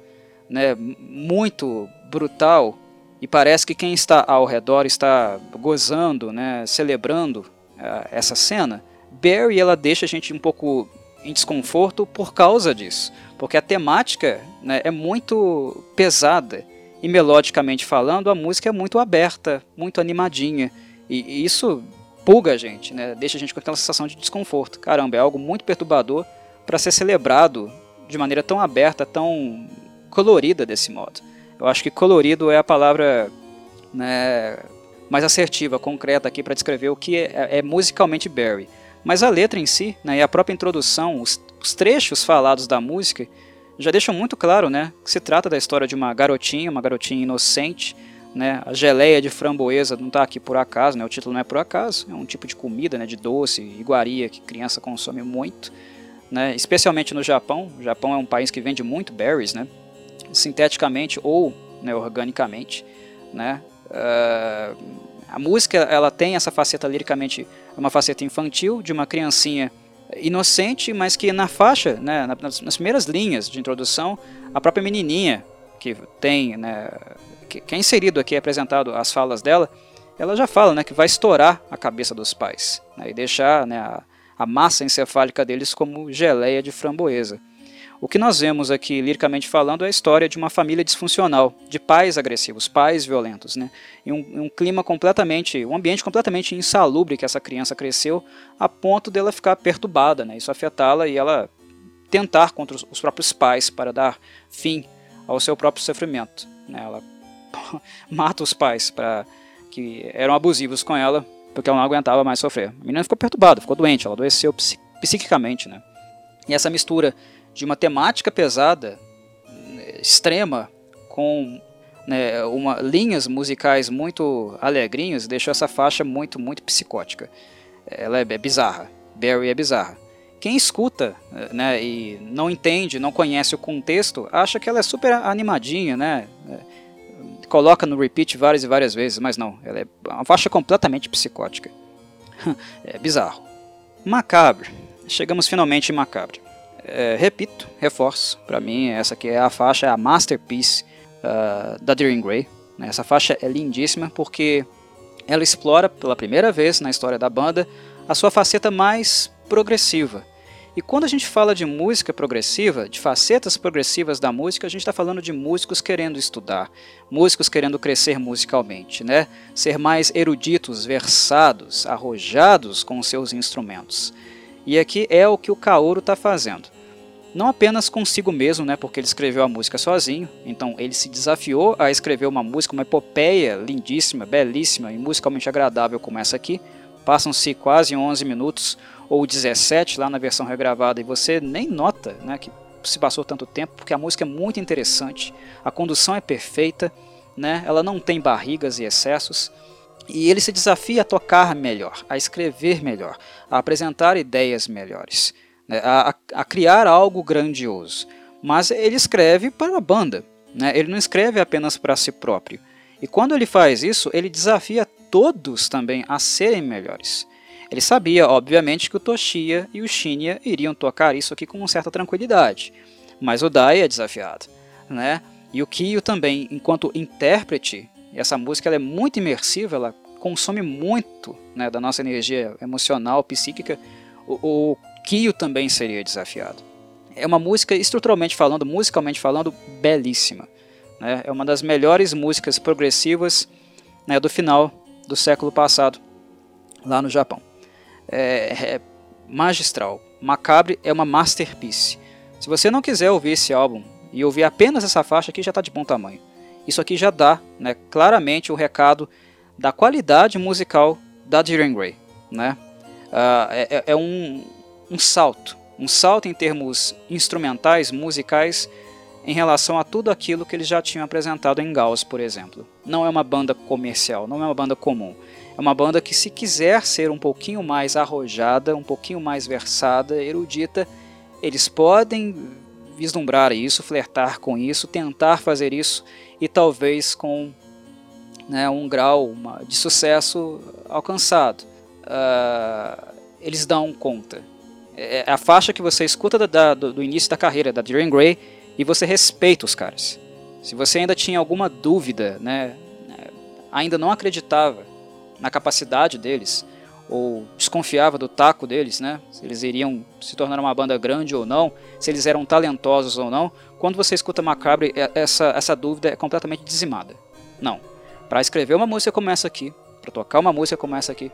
né? Muito brutal e parece que quem está ao redor está gozando, né? Celebrando uh, essa cena. Barry ela deixa a gente um pouco em desconforto por causa disso, porque a temática né, é muito pesada e melodicamente falando a música é muito aberta, muito animadinha e isso pulga a gente, né? deixa a gente com aquela sensação de desconforto. Caramba, é algo muito perturbador para ser celebrado de maneira tão aberta, tão colorida desse modo. Eu acho que colorido é a palavra né, mais assertiva, concreta aqui para descrever o que é, é, musicalmente Barry. Mas a letra em si, né, e a própria introdução, os, os, trechos falados da música, já deixam muito claro né, que se trata da história de uma garotinha, uma garotinha inocente, né? A geleia de framboesa não está aqui por acaso, né? o título não é por acaso, é um tipo de comida, né? de doce, iguaria que criança consome muito, né? especialmente no Japão. O Japão é um país que vende muito berries, né? sinteticamente ou né, organicamente. Né? Uh, a música ela tem essa faceta liricamente, uma faceta infantil de uma criancinha inocente, mas que na faixa, né, nas, nas primeiras linhas de introdução, a própria menininha que tem né, que, é inserido aqui, é apresentado as falas dela, ela já fala né, que vai estourar a cabeça dos pais né, e deixar né, a, a massa encefálica deles como geleia de framboesa. O que nós vemos aqui, liricamente falando, é a história de uma família disfuncional, de pais agressivos, pais violentos, né? Em um, um, clima completamente, um ambiente completamente insalubre que essa criança cresceu, a ponto dela ficar perturbada, né? Isso afetá-la e ela tentar contra os, os próprios pais para dar fim ao seu próprio sofrimento. Né? Ela mata os pais para que eram abusivos com ela, porque ela não aguentava mais sofrer. A menina ficou perturbada, ficou doente, ela adoeceu psiquicamente, né? E essa mistura de uma temática pesada, extrema, com né, uma, linhas musicais muito alegrinhas deixou essa faixa muito, muito psicótica. Ela é, é bizarra. Barry é bizarra. Quem escuta né, e não entende, não conhece o contexto, acha que ela é super animadinha, né? Coloca no repeat várias e várias vezes, mas não, ela é uma faixa completamente psicótica. é bizarro. Macabre. Chegamos finalmente em Macabre. É, repito, reforço, para mim essa aqui é a faixa, é a masterpiece uh, da Deering Gray. Né? Essa faixa é lindíssima porque ela explora pela primeira vez na história da banda a sua faceta mais progressiva. E quando a gente fala de música progressiva, de facetas progressivas da música, a gente está falando de músicos querendo estudar, músicos querendo crescer musicalmente, né? ser mais eruditos, versados, arrojados com seus instrumentos. E aqui é o que o Kaoru está fazendo não apenas consigo mesmo, né, porque ele escreveu a música sozinho, então ele se desafiou a escrever uma música, uma epopeia lindíssima, belíssima e musicalmente agradável como essa aqui. Passam-se quase 11 minutos ou 17 lá na versão regravada e você nem nota né, que se passou tanto tempo, porque a música é muito interessante, a condução é perfeita, né, ela não tem barrigas e excessos. E ele se desafia a tocar melhor, a escrever melhor, a apresentar ideias melhores. Né, a, a, criar algo grandioso. Mas ele escreve para a banda, né? ele não escreve apenas para si próprio. E quando ele faz isso, ele desafia todos também a serem melhores. Ele sabia, obviamente, que o Toshiya e o Shinya iriam tocar isso aqui com certa tranquilidade, mas o Dai é desafiado. Né? E o Kyo também, enquanto intérprete, essa música é muito imersiva, ela consome muito né, da nossa energia emocional, psíquica. O, o Kyo também seria desafiado. É uma música, estruturalmente falando, musicalmente falando, belíssima. Né? É uma das melhores músicas progressivas né, do final do século passado, lá no Japão. É, é magistral. Macabre é uma masterpiece. Se você não quiser ouvir esse álbum e ouvir apenas essa faixa aqui, já está de bom tamanho. Isso aqui já dá né, claramente o recado da qualidade musical da Jiren Gray. Né? Uh, é, é, um, um salto, um salto em termos instrumentais, musicais, em relação a tudo aquilo que eles já tinham apresentado em Gauss, por exemplo. Não é uma banda comercial, não é uma banda comum. É uma banda que, se quiser ser um pouquinho mais arrojada, um pouquinho mais versada, erudita, eles podem vislumbrar isso, flertar com isso, tentar fazer isso e talvez com né, um grau uma, de sucesso alcançado. Uh, eles dão conta. É, é a faixa que você escuta da, da, do, do, início da carreira da Dream Gray e você respeita os caras. Se você ainda tinha alguma dúvida, né, ainda não acreditava na capacidade deles ou desconfiava do taco deles, né, se eles iriam se tornar uma banda grande ou não, se eles eram talentosos ou não, quando você escuta Macabre, é, essa, essa dúvida é completamente dizimada. Não. Para escrever uma música como essa aqui, para tocar uma música como essa aqui,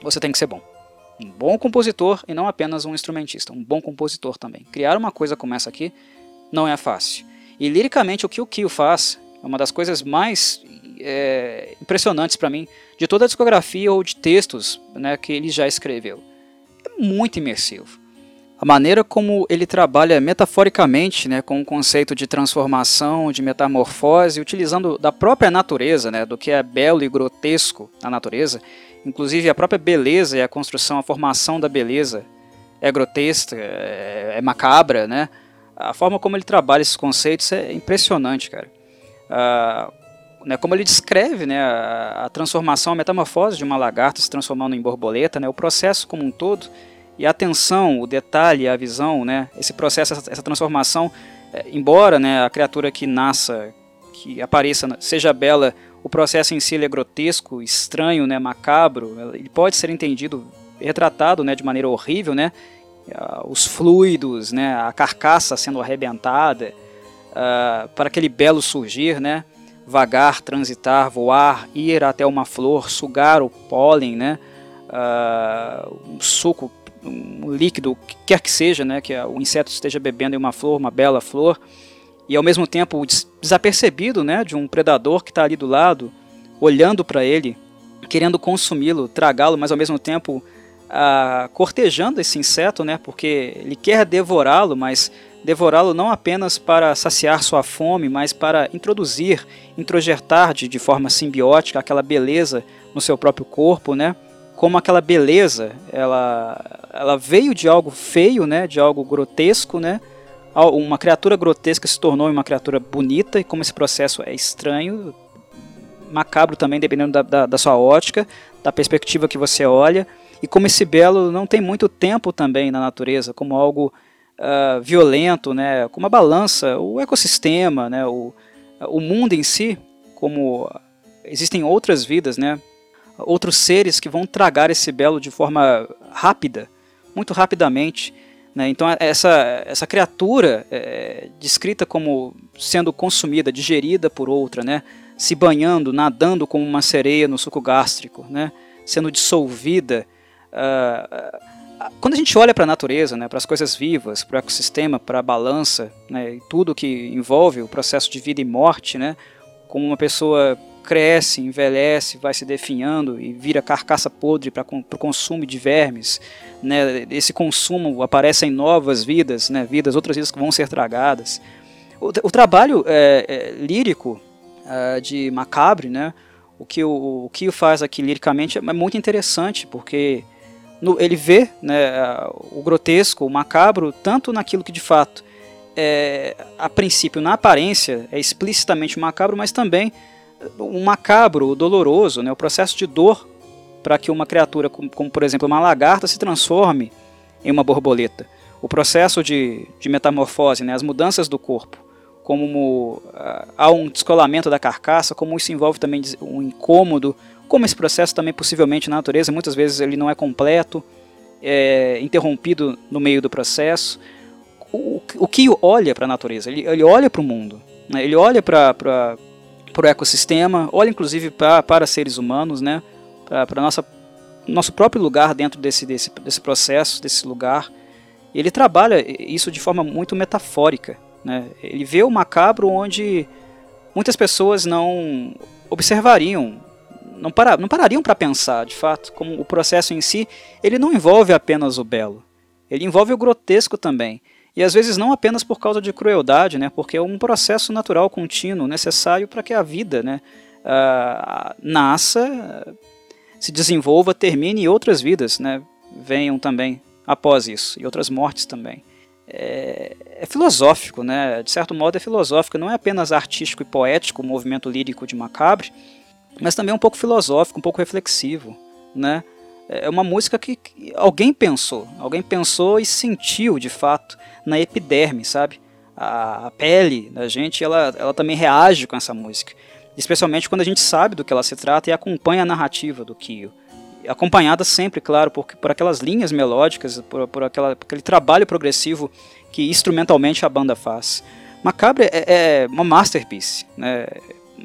você tem que ser bom um bom compositor e não apenas um instrumentista, um bom compositor também. Criar uma coisa como essa aqui não é fácil. E liricamente o que o Kyo faz é uma das coisas mais é, impressionantes para mim de toda a discografia ou de textos né, que ele já escreveu. É muito imersivo. A maneira como ele trabalha metaforicamente né, com o conceito de transformação, de metamorfose, utilizando da própria natureza, né, do que é belo e grotesco na natureza, Inclusive a própria beleza e a construção, a formação da beleza é grotesca, é, é macabra, né? A forma como ele trabalha esses conceitos é impressionante, cara. Ah, né, como ele descreve né, a, a, transformação, a metamorfose de uma lagarta se transformando em borboleta, né, o processo como um todo, e a atenção, o detalhe, a visão, né, esse processo, essa, essa transformação, é, embora né, a criatura que nasça, que apareça, seja bela o processo em si é grotesco, estranho, né, macabro. Ele pode ser entendido, retratado, né, de maneira horrível, né, os fluidos, né, a carcaça sendo arrebentada, uh, para aquele belo surgir, né, vagar, transitar, voar, ir até uma flor, sugar o pólen, né, uh, um suco, um líquido, quer que seja, né, que o inseto esteja bebendo em uma flor, uma bela flor, e ao mesmo tempo desapercebido né, de um predador que está ali do lado, olhando para ele, querendo consumi-lo, tragá-lo, mas ao mesmo tempo ah, cortejando esse inseto, né, porque ele quer devorá-lo, mas devorá-lo não apenas para saciar sua fome, mas para introduzir, introjetar de, de forma simbiótica aquela beleza no seu próprio corpo, né? Como aquela beleza, ela, ela veio de algo feio, né? De algo grotesco, né? Uma criatura grotesca se tornou uma criatura bonita e como esse processo é estranho, macabro também, dependendo da, da, da sua ótica, da perspectiva que você olha, e como esse belo não tem muito tempo também na natureza, como algo uh, violento, né, como a balança, o ecossistema, né, o, o mundo em si, como existem outras vidas, né, outros seres que vão tragar esse belo de forma rápida, muito rapidamente. Né? Então essa, essa criatura é, descrita como sendo consumida, digerida por outra, né? se banhando, nadando como uma sereia no suco gástrico, né? sendo dissolvida. Uh, quando a gente olha para a natureza, né, para as coisas vivas, para o ecossistema, para a balança, né, e tudo que envolve o processo de vida e morte, né, como uma pessoa cresce, envelhece, vai se definhando e vira carcaça podre para o consumo de vermes, né, esse consumo aparece em novas vidas, né, vidas, outras vidas que vão ser tragadas. O, o trabalho é, é, lírico uh, de Macabre, né, o que o, o que faz aqui liricamente é muito interessante, porque no, ele vê né, o grotesco, o macabro, tanto naquilo que de fato é, a princípio, na aparência, é explicitamente macabro, mas também o macabro, o doloroso, né, o processo de dor para que uma criatura, como, como, por exemplo uma lagarta, se transforme em uma borboleta. O processo de, de metamorfose, né, as mudanças do corpo, como uh, há um descolamento da carcaça, como isso envolve também um incômodo, como esse processo também possivelmente na natureza, muitas vezes ele não é completo, é interrompido no meio do processo. O, que olha para a natureza? Ele, ele olha para o mundo, né? ele olha para o ecossistema, olha inclusive pra, para seres humanos, né? para nossa nosso próprio lugar dentro desse, desse, desse processo, desse lugar. Ele trabalha isso de forma muito metafórica. Né? Ele vê o macabro onde muitas pessoas não observariam não, para, não parariam para pensar, de fato, como o processo em si, ele não envolve apenas o belo, ele envolve o grotesco também. E às vezes não apenas por causa de crueldade, né, porque é um processo natural contínuo, necessário para que a vida né, uh, nasça, se desenvolva, termine e outras vidas né, venham também após isso, e outras mortes também. É, é, filosófico, né? de certo modo é filosófico, não é apenas artístico e poético o movimento lírico de Macabre, mas também um pouco filosófico, um pouco reflexivo, né? É uma música que, alguém pensou, alguém pensou e sentiu de fato na epiderme, sabe? A, a, pele da gente, ela, ela também reage com essa música, especialmente quando a gente sabe do que ela se trata e acompanha a narrativa do Kyo. Acompanhada sempre, claro, por, por aquelas linhas melódicas, por, por, aquela, por aquele trabalho progressivo que instrumentalmente a banda faz. Macabre é, é uma masterpiece, né?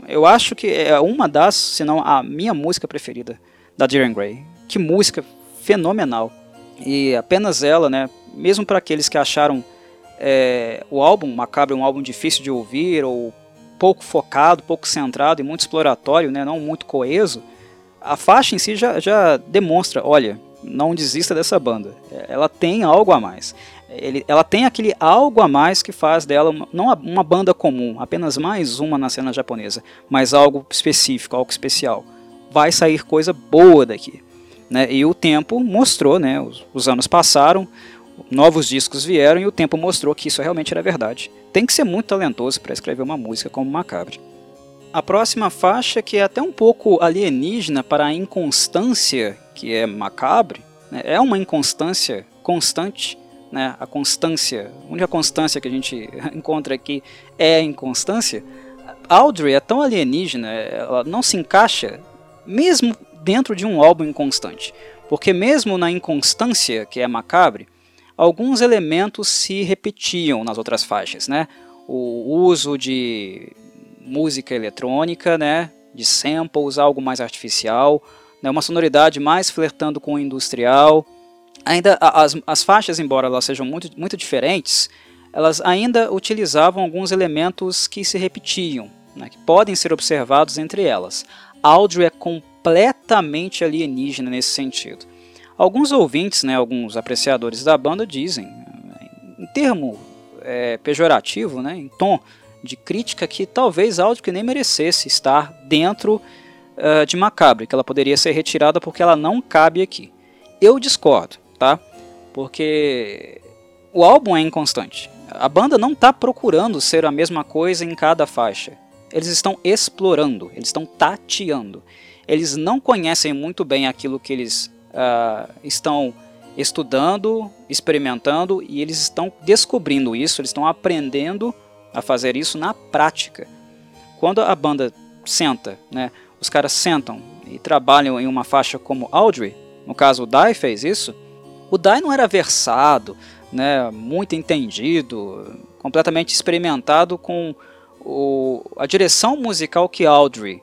Eu acho que é uma das, se não a minha música preferida da Diren Grey. Que música fenomenal. E apenas ela, né, mesmo para aqueles que acharam é, o álbum Macabre um álbum difícil de ouvir ou pouco focado, pouco centrado e muito exploratório, né, não muito coeso, a faixa em si já, já demonstra, olha, não desista dessa banda. Ela tem algo a mais. Ele, ela tem aquele algo a mais que faz dela uma, não uma banda comum, apenas mais uma na cena japonesa, mas algo específico, algo especial. Vai sair coisa boa daqui. Né? E o tempo mostrou, né? os, os anos passaram, novos discos vieram e o tempo mostrou que isso realmente era verdade. Tem que ser muito talentoso para escrever uma música como Macabre. A próxima faixa, que é até um pouco alienígena para a inconstância que é Macabre, né? é uma inconstância constante, né, a constância, a única constância que a gente encontra aqui é a inconstância, Audrey é tão alienígena, ela não se encaixa mesmo dentro de um álbum inconstante. Porque mesmo na inconstância, que é macabre, alguns elementos se repetiam nas outras faixas, né? O uso de música eletrônica, né? De samples, algo mais artificial, né? uma sonoridade mais flertando com o industrial, ainda as, as faixas, embora elas sejam muito, muito diferentes, elas ainda utilizavam alguns elementos que se repetiam, né, que podem ser observados entre elas. Audrey é completamente alienígena nesse sentido. Alguns ouvintes, né, alguns apreciadores da banda dizem, em termo é, pejorativo, né, em tom de crítica, que talvez Audrey nem merecesse estar dentro uh, de Macabre, que ela poderia ser retirada porque ela não cabe aqui. Eu discordo, tá? Porque o álbum é inconstante. A banda não está procurando ser a mesma coisa em cada faixa. Eles estão explorando, eles estão tateando. Eles não conhecem muito bem aquilo que eles uh, estão estudando, experimentando e eles estão descobrindo isso, eles estão aprendendo a fazer isso na prática. Quando a banda senta, né, os caras sentam e trabalham em uma faixa como Audrey, no caso o Dai fez isso, o Dai não era versado, né, muito entendido, completamente experimentado com o, a direção musical que Audrey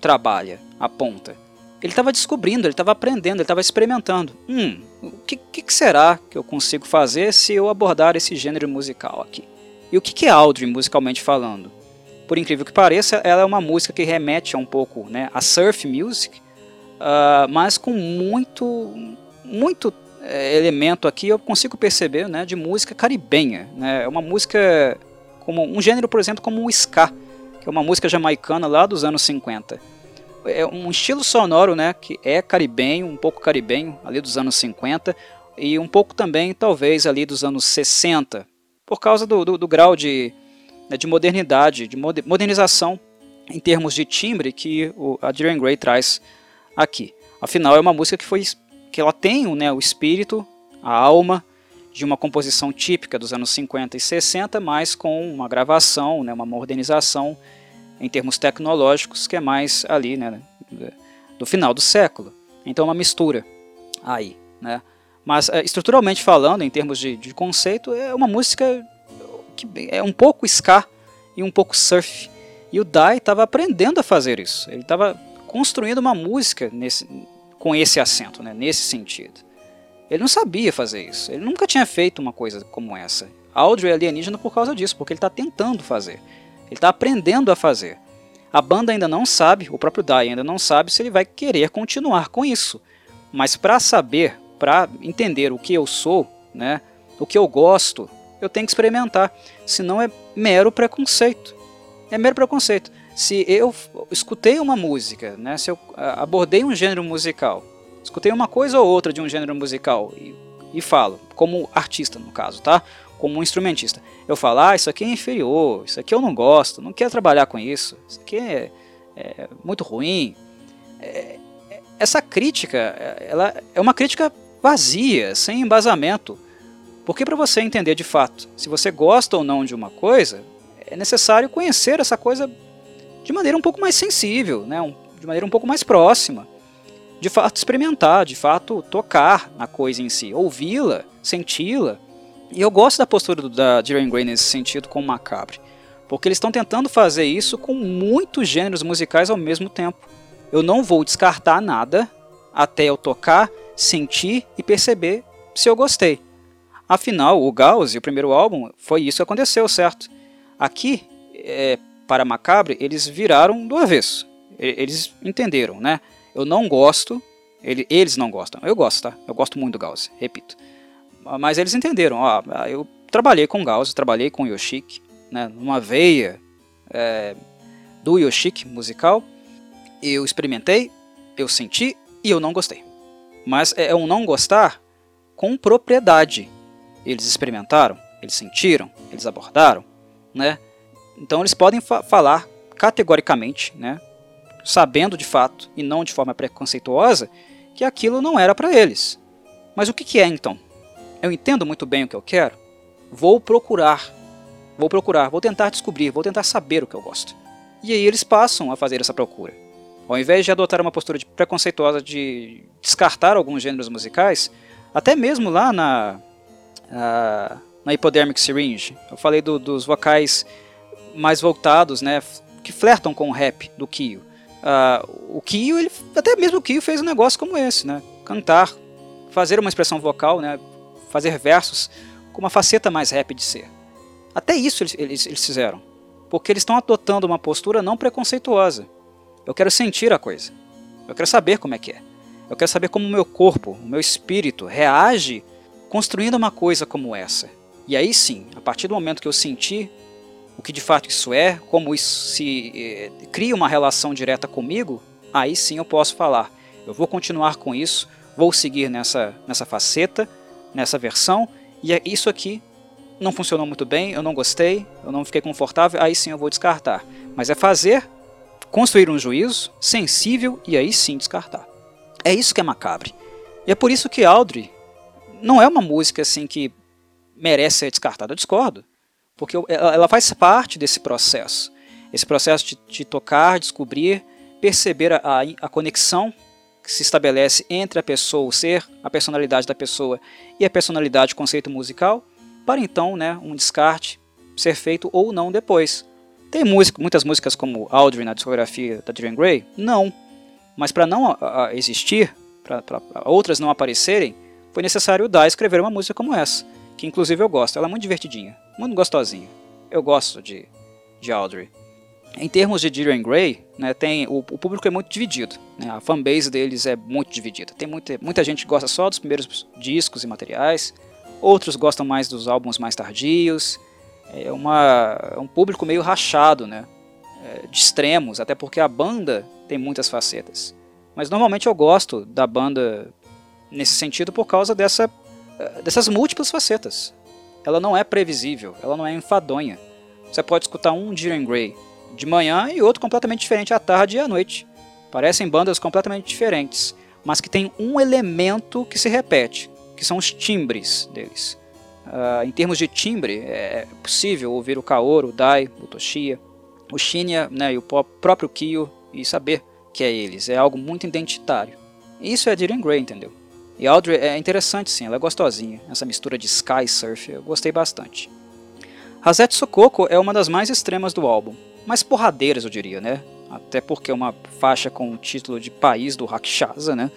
trabalha, aponta. Ele estava descobrindo, ele estava aprendendo, ele estava experimentando. Hum, o que, que, será que eu consigo fazer se eu abordar esse gênero musical aqui? E o que, que é Audrey musicalmente falando? Por incrível que pareça, ela é uma música que remete um pouco né, a surf music, uh, mas com muito, muito elemento aqui eu consigo perceber né, de música caribenha. Né? É uma música como um gênero, por exemplo, como o ska, que é uma música jamaicana lá dos anos 50 é um estilo sonoro, né, que é caribenho, um pouco caribenho, ali dos anos 50, e um pouco também, talvez, ali dos anos 60, por causa do, do, do grau de, né, de modernidade, de modernização em termos de timbre que o, a Dorian Gray traz aqui. Afinal, é uma música que foi que ela tem né, o espírito, a alma de uma composição típica dos anos 50 e 60, mas com uma gravação, né, uma modernização em termos tecnológicos, que é mais ali, né, do final do século. Então é uma mistura aí, né? Mas é, estruturalmente falando, em termos de, de, conceito, é uma música que é um pouco ska e um pouco surf. E o Dai estava aprendendo a fazer isso. Ele estava construindo uma música nesse, com esse acento, né, nesse sentido. Ele não sabia fazer isso. Ele nunca tinha feito uma coisa como essa. Audrey é alienígena por causa disso, porque ele está tentando fazer. Ele está aprendendo a fazer. A banda ainda não sabe, o próprio Dai ainda não sabe se ele vai querer continuar com isso. Mas para saber, para entender o que eu sou, né, o que eu gosto, eu tenho que experimentar. Senão é mero preconceito. É mero preconceito. Se eu escutei uma música, né, se eu abordei um gênero musical, escutei uma coisa ou outra de um gênero musical e, e falo, como artista no caso, tá? como um instrumentista. Eu falo, ah, isso aqui é inferior, isso aqui eu não gosto, não quero trabalhar com isso, isso aqui é, é muito ruim. É, essa crítica, ela é uma crítica vazia, sem embasamento. Porque para você entender de fato se você gosta ou não de uma coisa, é necessário conhecer essa coisa de maneira um pouco mais sensível, né? de maneira um pouco mais próxima. De fato experimentar, de fato tocar na coisa em si, ouvi-la, senti-la e eu gosto da postura do, da Jiren Gray nesse sentido com o Macabre, porque eles estão tentando fazer isso com muitos gêneros musicais ao mesmo tempo. Eu não vou descartar nada até eu tocar, sentir e perceber se eu gostei. Afinal, o Gauss, o primeiro álbum, foi isso que aconteceu, certo? Aqui, é, para Macabre, eles viraram do avesso. Eles entenderam, né? Eu não gosto, ele, eles não gostam. Eu gosto, tá? Eu gosto muito do Gauss, repito. Mas eles entenderam, ó, eu trabalhei com Gauss, trabalhei com Yoshiki, né, numa veia é, do Yoshiki musical, eu experimentei, eu senti e eu não gostei. Mas é um não gostar com propriedade. Eles experimentaram, eles sentiram, eles abordaram, né? Então eles podem fa falar categoricamente, né, sabendo de fato e não de forma preconceituosa, que aquilo não era para eles. Mas o que, que é então? eu entendo muito bem o que eu quero, vou procurar, vou procurar, vou tentar descobrir, vou tentar saber o que eu gosto. E aí eles passam a fazer essa procura. Ao invés de adotar uma postura de preconceituosa de descartar alguns gêneros musicais, até mesmo lá na, a, na Hypodermic Syringe, eu falei do, dos vocais mais voltados, né, que flertam com o rap do Kyo. Uh, o Kyo, ele, até mesmo o Kyo fez um negócio como esse, né, cantar, fazer uma expressão vocal, né, fazer versos com uma faceta mais rap de ser. Até isso eles, eles, eles fizeram, porque eles estão adotando uma postura não preconceituosa. Eu quero sentir a coisa, eu quero saber como é que é, eu quero saber como o meu corpo, o meu espírito reage construindo uma coisa como essa. E aí sim, a partir do momento que eu senti o que de fato isso é, como isso se eh, cria uma relação direta comigo, aí sim eu posso falar. Eu vou continuar com isso, vou seguir nessa, nessa faceta, nessa versão, e é isso aqui não funcionou muito bem, eu não gostei, eu não fiquei confortável, aí sim eu vou descartar. Mas é fazer, construir um juízo sensível e aí sim descartar. É isso que é macabre. E é por isso que Audrey não é uma música assim que merece ser descartada. Eu discordo. Porque ela faz parte desse processo. Esse processo de, de tocar, descobrir, perceber a, a, conexão que se estabelece entre a pessoa, o ser, a personalidade da pessoa e a personalidade, o conceito musical, para então né, um descarte ser feito ou não depois. Tem música, muitas músicas como Audrey na discografia da Adrian Gray? Não. Mas para não a, a existir, para outras não aparecerem, foi necessário dar escrever uma música como essa, que inclusive eu gosto. Ela é muito divertidinha, muito gostosinha. Eu gosto de, de Audrey. Em termos de Dirian Gray, né, tem, o, o, público é muito dividido. Né, a fanbase deles é muito dividida. Tem muita, muita gente que gosta só dos primeiros discos e materiais, outros gostam mais dos álbuns mais tardios. É, uma, é um público meio rachado, né, é, de extremos, até porque a banda tem muitas facetas. Mas normalmente eu gosto da banda nesse sentido por causa dessa, dessas múltiplas facetas. Ela não é previsível, ela não é enfadonha. Você pode escutar um Jiren Grey de manhã e outro completamente diferente à tarde e à noite. Parecem bandas completamente diferentes, mas que tem um elemento que se repete, que são os timbres deles. Uh, em termos de timbre, é possível ouvir o Kaoru, o Dai, o Toshiya, o Shinya né, e o próprio Kyo e saber que é eles. É algo muito identitário. Isso é Dylan Gray, entendeu? E Audrey é interessante sim, ela é gostosinha. Essa mistura de sky surf, eu gostei bastante. Hazet Sokoko é uma das mais extremas do álbum, mais porradeiras eu diria, né? Até porque é uma faixa com o título de País do Rakshasa, né?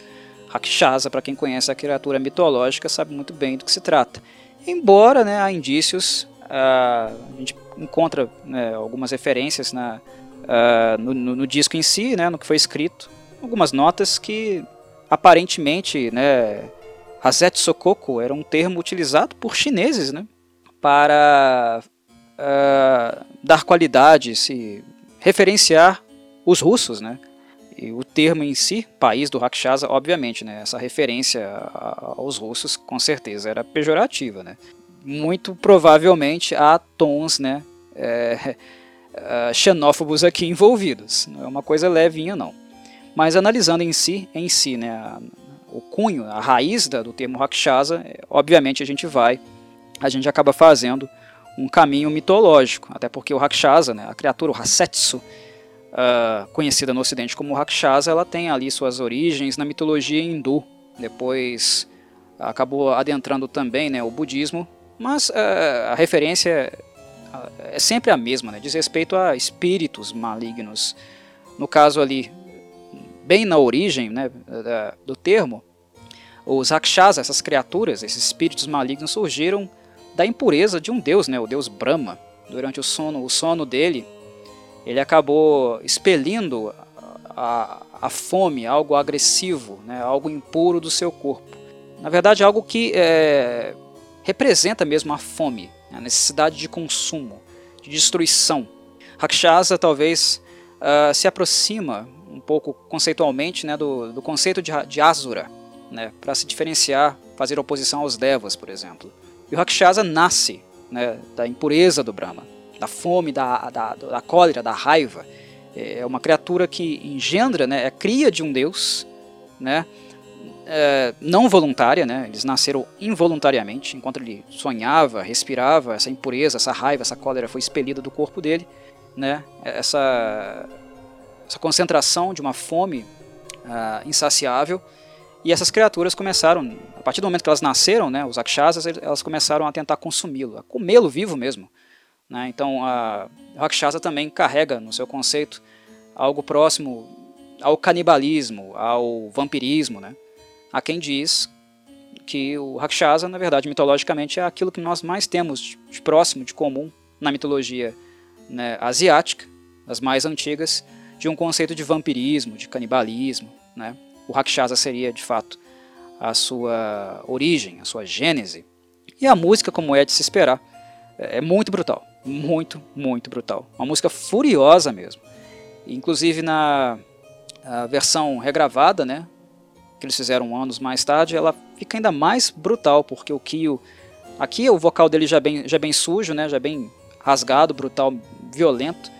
Rakshasa, para quem conhece a criatura mitológica, sabe muito bem do que se trata. Embora né, há indícios, uh, a gente encontra né, algumas referências na, uh, no, no, no, disco em si, né, no que foi escrito, algumas notas que aparentemente, né, Hazet Sokoko era um termo utilizado por chineses, né, para uh, dar qualidade, se referenciar os russos, né. E o termo em si, país do Rakshasa, obviamente, né, essa referência aos russos, com certeza, era pejorativa, né. Muito provavelmente há tons, né, é, uh, xenófobos aqui envolvidos. Não é uma coisa levinha, não. Mas analisando em si, em si, né, o cunho, a raiz da, do termo Rakshasa, é, obviamente a gente vai, a gente acaba fazendo um caminho mitológico, até porque o Rakshasa, né, a criatura, o Hasetsu, uh, conhecida no ocidente como Rakshasa, ela tem ali suas origens na mitologia hindu, depois acabou adentrando também né, o budismo, mas uh, a referência é sempre a mesma, né? diz respeito a espíritos malignos. No caso ali, bem na origem né, do termo, os Rakshasa, essas criaturas, esses espíritos malignos surgiram da impureza de um deus, né, o deus Brahma. Durante o sono, o sono dele, ele acabou expelindo a, a fome, algo agressivo, né, algo impuro do seu corpo. Na verdade, algo que é, representa mesmo a fome, a necessidade de consumo, de destruição. Rakshasa talvez uh, se aproxima um pouco conceitualmente né, do, do conceito de, de Asura, né, para se diferenciar, fazer oposição aos Devas, por exemplo. E o Rakshasa nasce né, da impureza do Brahma, da fome, da, da, da cólera, da raiva. É uma criatura que engendra, né, é cria de um deus, né, é, não voluntária, né? eles nasceram involuntariamente, enquanto ele sonhava, respirava, essa impureza, essa raiva, essa cólera foi expelida do corpo dele, né? essa, essa concentração de uma fome uh, insaciável, e essas criaturas começaram, a partir do momento que elas nasceram, né, os Rakshasas, elas começaram a tentar consumi-lo, a comê-lo vivo mesmo. Né? Então a Rakshasa também carrega no seu conceito algo próximo ao canibalismo, ao vampirismo, né? Há quem diz que o Rakshasa, na verdade, mitologicamente, é aquilo que nós mais temos de próximo, de comum, na mitologia né, asiática, das mais antigas, de um conceito de vampirismo, de canibalismo. Né? O Rakshasa seria, de fato, a sua origem, a sua gênese. E a música, como é de se esperar, é muito brutal. Muito, muito brutal. Uma música furiosa mesmo. Inclusive na versão regravada, né? Que eles fizeram anos mais tarde, ela fica ainda mais brutal, porque o Kyo. Aqui o vocal dele já é bem, já é bem sujo, né? Já é bem rasgado, brutal, violento.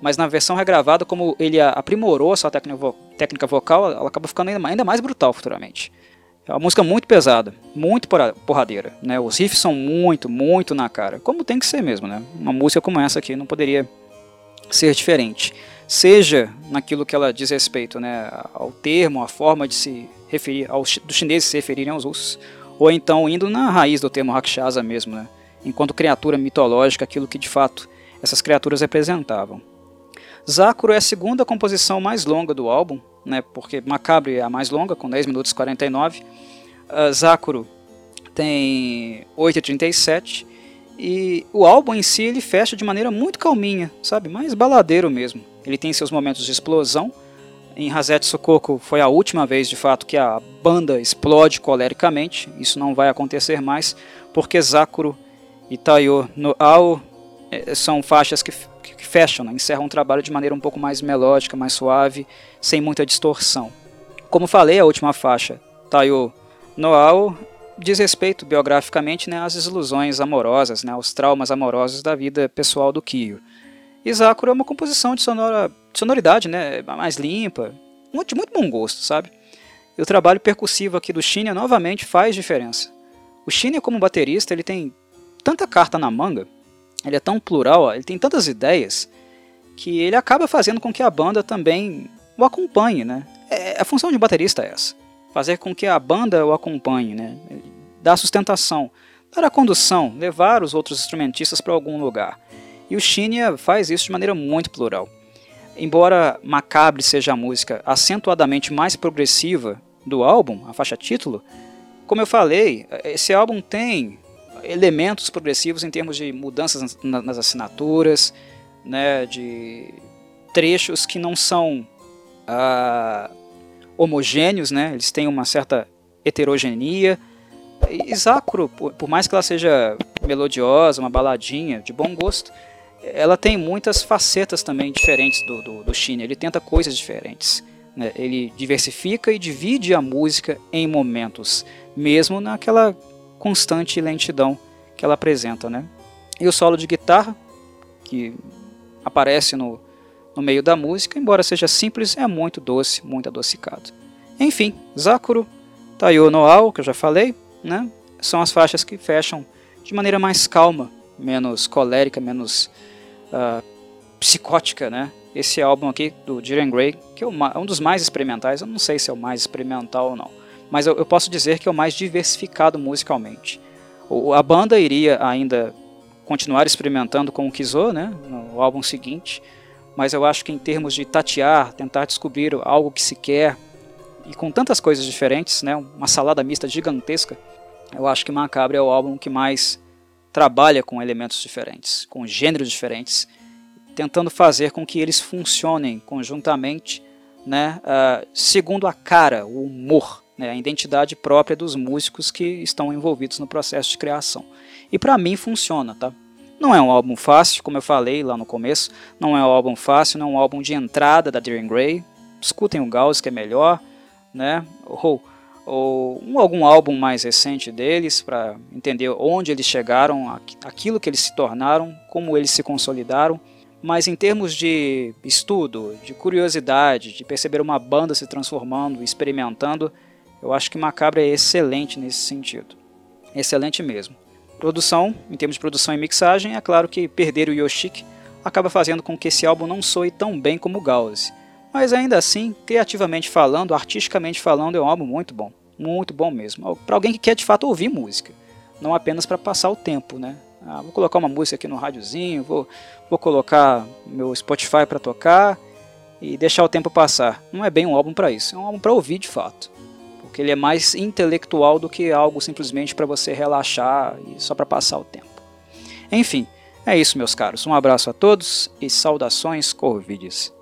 Mas na versão regravada, como ele aprimorou a sua técnica, vo técnica vocal, ela acaba ficando ainda mais, ainda mais brutal futuramente. É uma música muito pesada, muito porradeira, né? Os riffs são muito, muito na cara, como tem que ser mesmo, né? Uma música como essa aqui não poderia ser diferente. Seja naquilo que ela diz respeito, né, ao termo, à forma de se referir, aos dos chineses se referirem aos russos, ou então indo na raiz do termo Rakshasa mesmo, né? Enquanto criatura mitológica, aquilo que de fato essas criaturas representavam. Zakuro é a segunda composição mais longa do álbum, né, porque Macabre é a mais longa, com 10 minutos e 49. Uh, Zakuro tem 8,37 e o álbum em si ele fecha de maneira muito calminha, sabe? Mais baladeiro mesmo. Ele tem seus momentos de explosão. Em Hazet Sokoko foi a última vez de fato que a banda explode colericamente. Isso não vai acontecer mais, porque Zakuro e Tayo no Ao eh, são faixas que fecham, né? encerram um trabalho de maneira um pouco mais melódica, mais suave, sem muita distorção. Como falei, a última faixa, Tayo Noao, diz respeito biograficamente né, às ilusões amorosas, né, aos traumas amorosos da vida pessoal do Kyo. Zakura é uma composição de, sonora, de sonoridade né, mais limpa, de muito bom gosto, sabe? E o trabalho percussivo aqui do Shinya novamente faz diferença. O Shinya como baterista, ele tem tanta carta na manga ele é tão plural, ó, ele tem tantas ideias que ele acaba fazendo com que a banda também o acompanhe, né? É, a função de um baterista é essa, fazer com que a banda o acompanhe, né? Dar sustentação, dar a condução, levar os outros instrumentistas para algum lugar. E o Shinya faz isso de maneira muito plural. Embora Macabre seja a música acentuadamente mais progressiva do álbum, a faixa título, como eu falei, esse álbum tem elementos progressivos em termos de mudanças nas assinaturas, né, de trechos que não são ah, homogêneos, né, eles têm uma certa heterogeneia. E por mais que ela seja melodiosa, uma baladinha de bom gosto, ela tem muitas facetas também diferentes do, do, do. Ele tenta coisas diferentes. Né? Ele diversifica e divide a música em momentos, mesmo naquela constante lentidão que ela apresenta. Né? E o solo de guitarra, que aparece no, no meio da música, embora seja simples, é muito doce, muito adocicado. Enfim, Zakuro, Tayo no que eu já falei, né? são as faixas que fecham de maneira mais calma, menos colérica, menos uh, psicótica, né? Esse álbum aqui do Jiren Grey, que é um dos mais experimentais, eu não sei se é o mais experimental ou não mas eu, eu posso dizer que é o mais diversificado musicalmente. O, a banda iria ainda continuar experimentando com o Kizo, né, no álbum seguinte, mas eu acho que em termos de tatear, tentar descobrir algo que se quer, e com tantas coisas diferentes, né, uma salada mista gigantesca, eu acho que Macabre é o álbum que mais trabalha com elementos diferentes, com gêneros diferentes, tentando fazer com que eles funcionem conjuntamente, né, uh, segundo a cara, o humor né, a identidade própria dos músicos que estão envolvidos no processo de criação. E para mim funciona, tá? Não é um álbum fácil, como eu falei lá no começo, não é um álbum fácil, não é um álbum de entrada da Darren Gray. Escutem o Gauss que é melhor, né? Ou, ou um, algum álbum mais recente deles para entender onde eles chegaram, aquilo que eles se tornaram, como eles se consolidaram. Mas em termos de estudo, de curiosidade, de perceber uma banda se transformando, experimentando, eu acho que Macabra é excelente nesse sentido. Excelente mesmo. Produção, em termos de produção e mixagem, é claro que perder o Yoshiki acaba fazendo com que esse álbum não soe tão bem como o Gauze. Mas ainda assim, criativamente falando, artisticamente falando, é um álbum muito bom. Muito bom mesmo. Para alguém que quer de fato ouvir música, não apenas para passar o tempo, né? Ah, vou colocar uma música aqui no rádiozinho, vou, vou colocar meu Spotify para tocar e deixar o tempo passar. Não é bem um álbum para isso, é um álbum para ouvir de fato porque ele é mais intelectual do que algo simplesmente para você relaxar e só para passar o tempo. Enfim, é isso, meus caros. Um abraço a todos e saudações Corvides.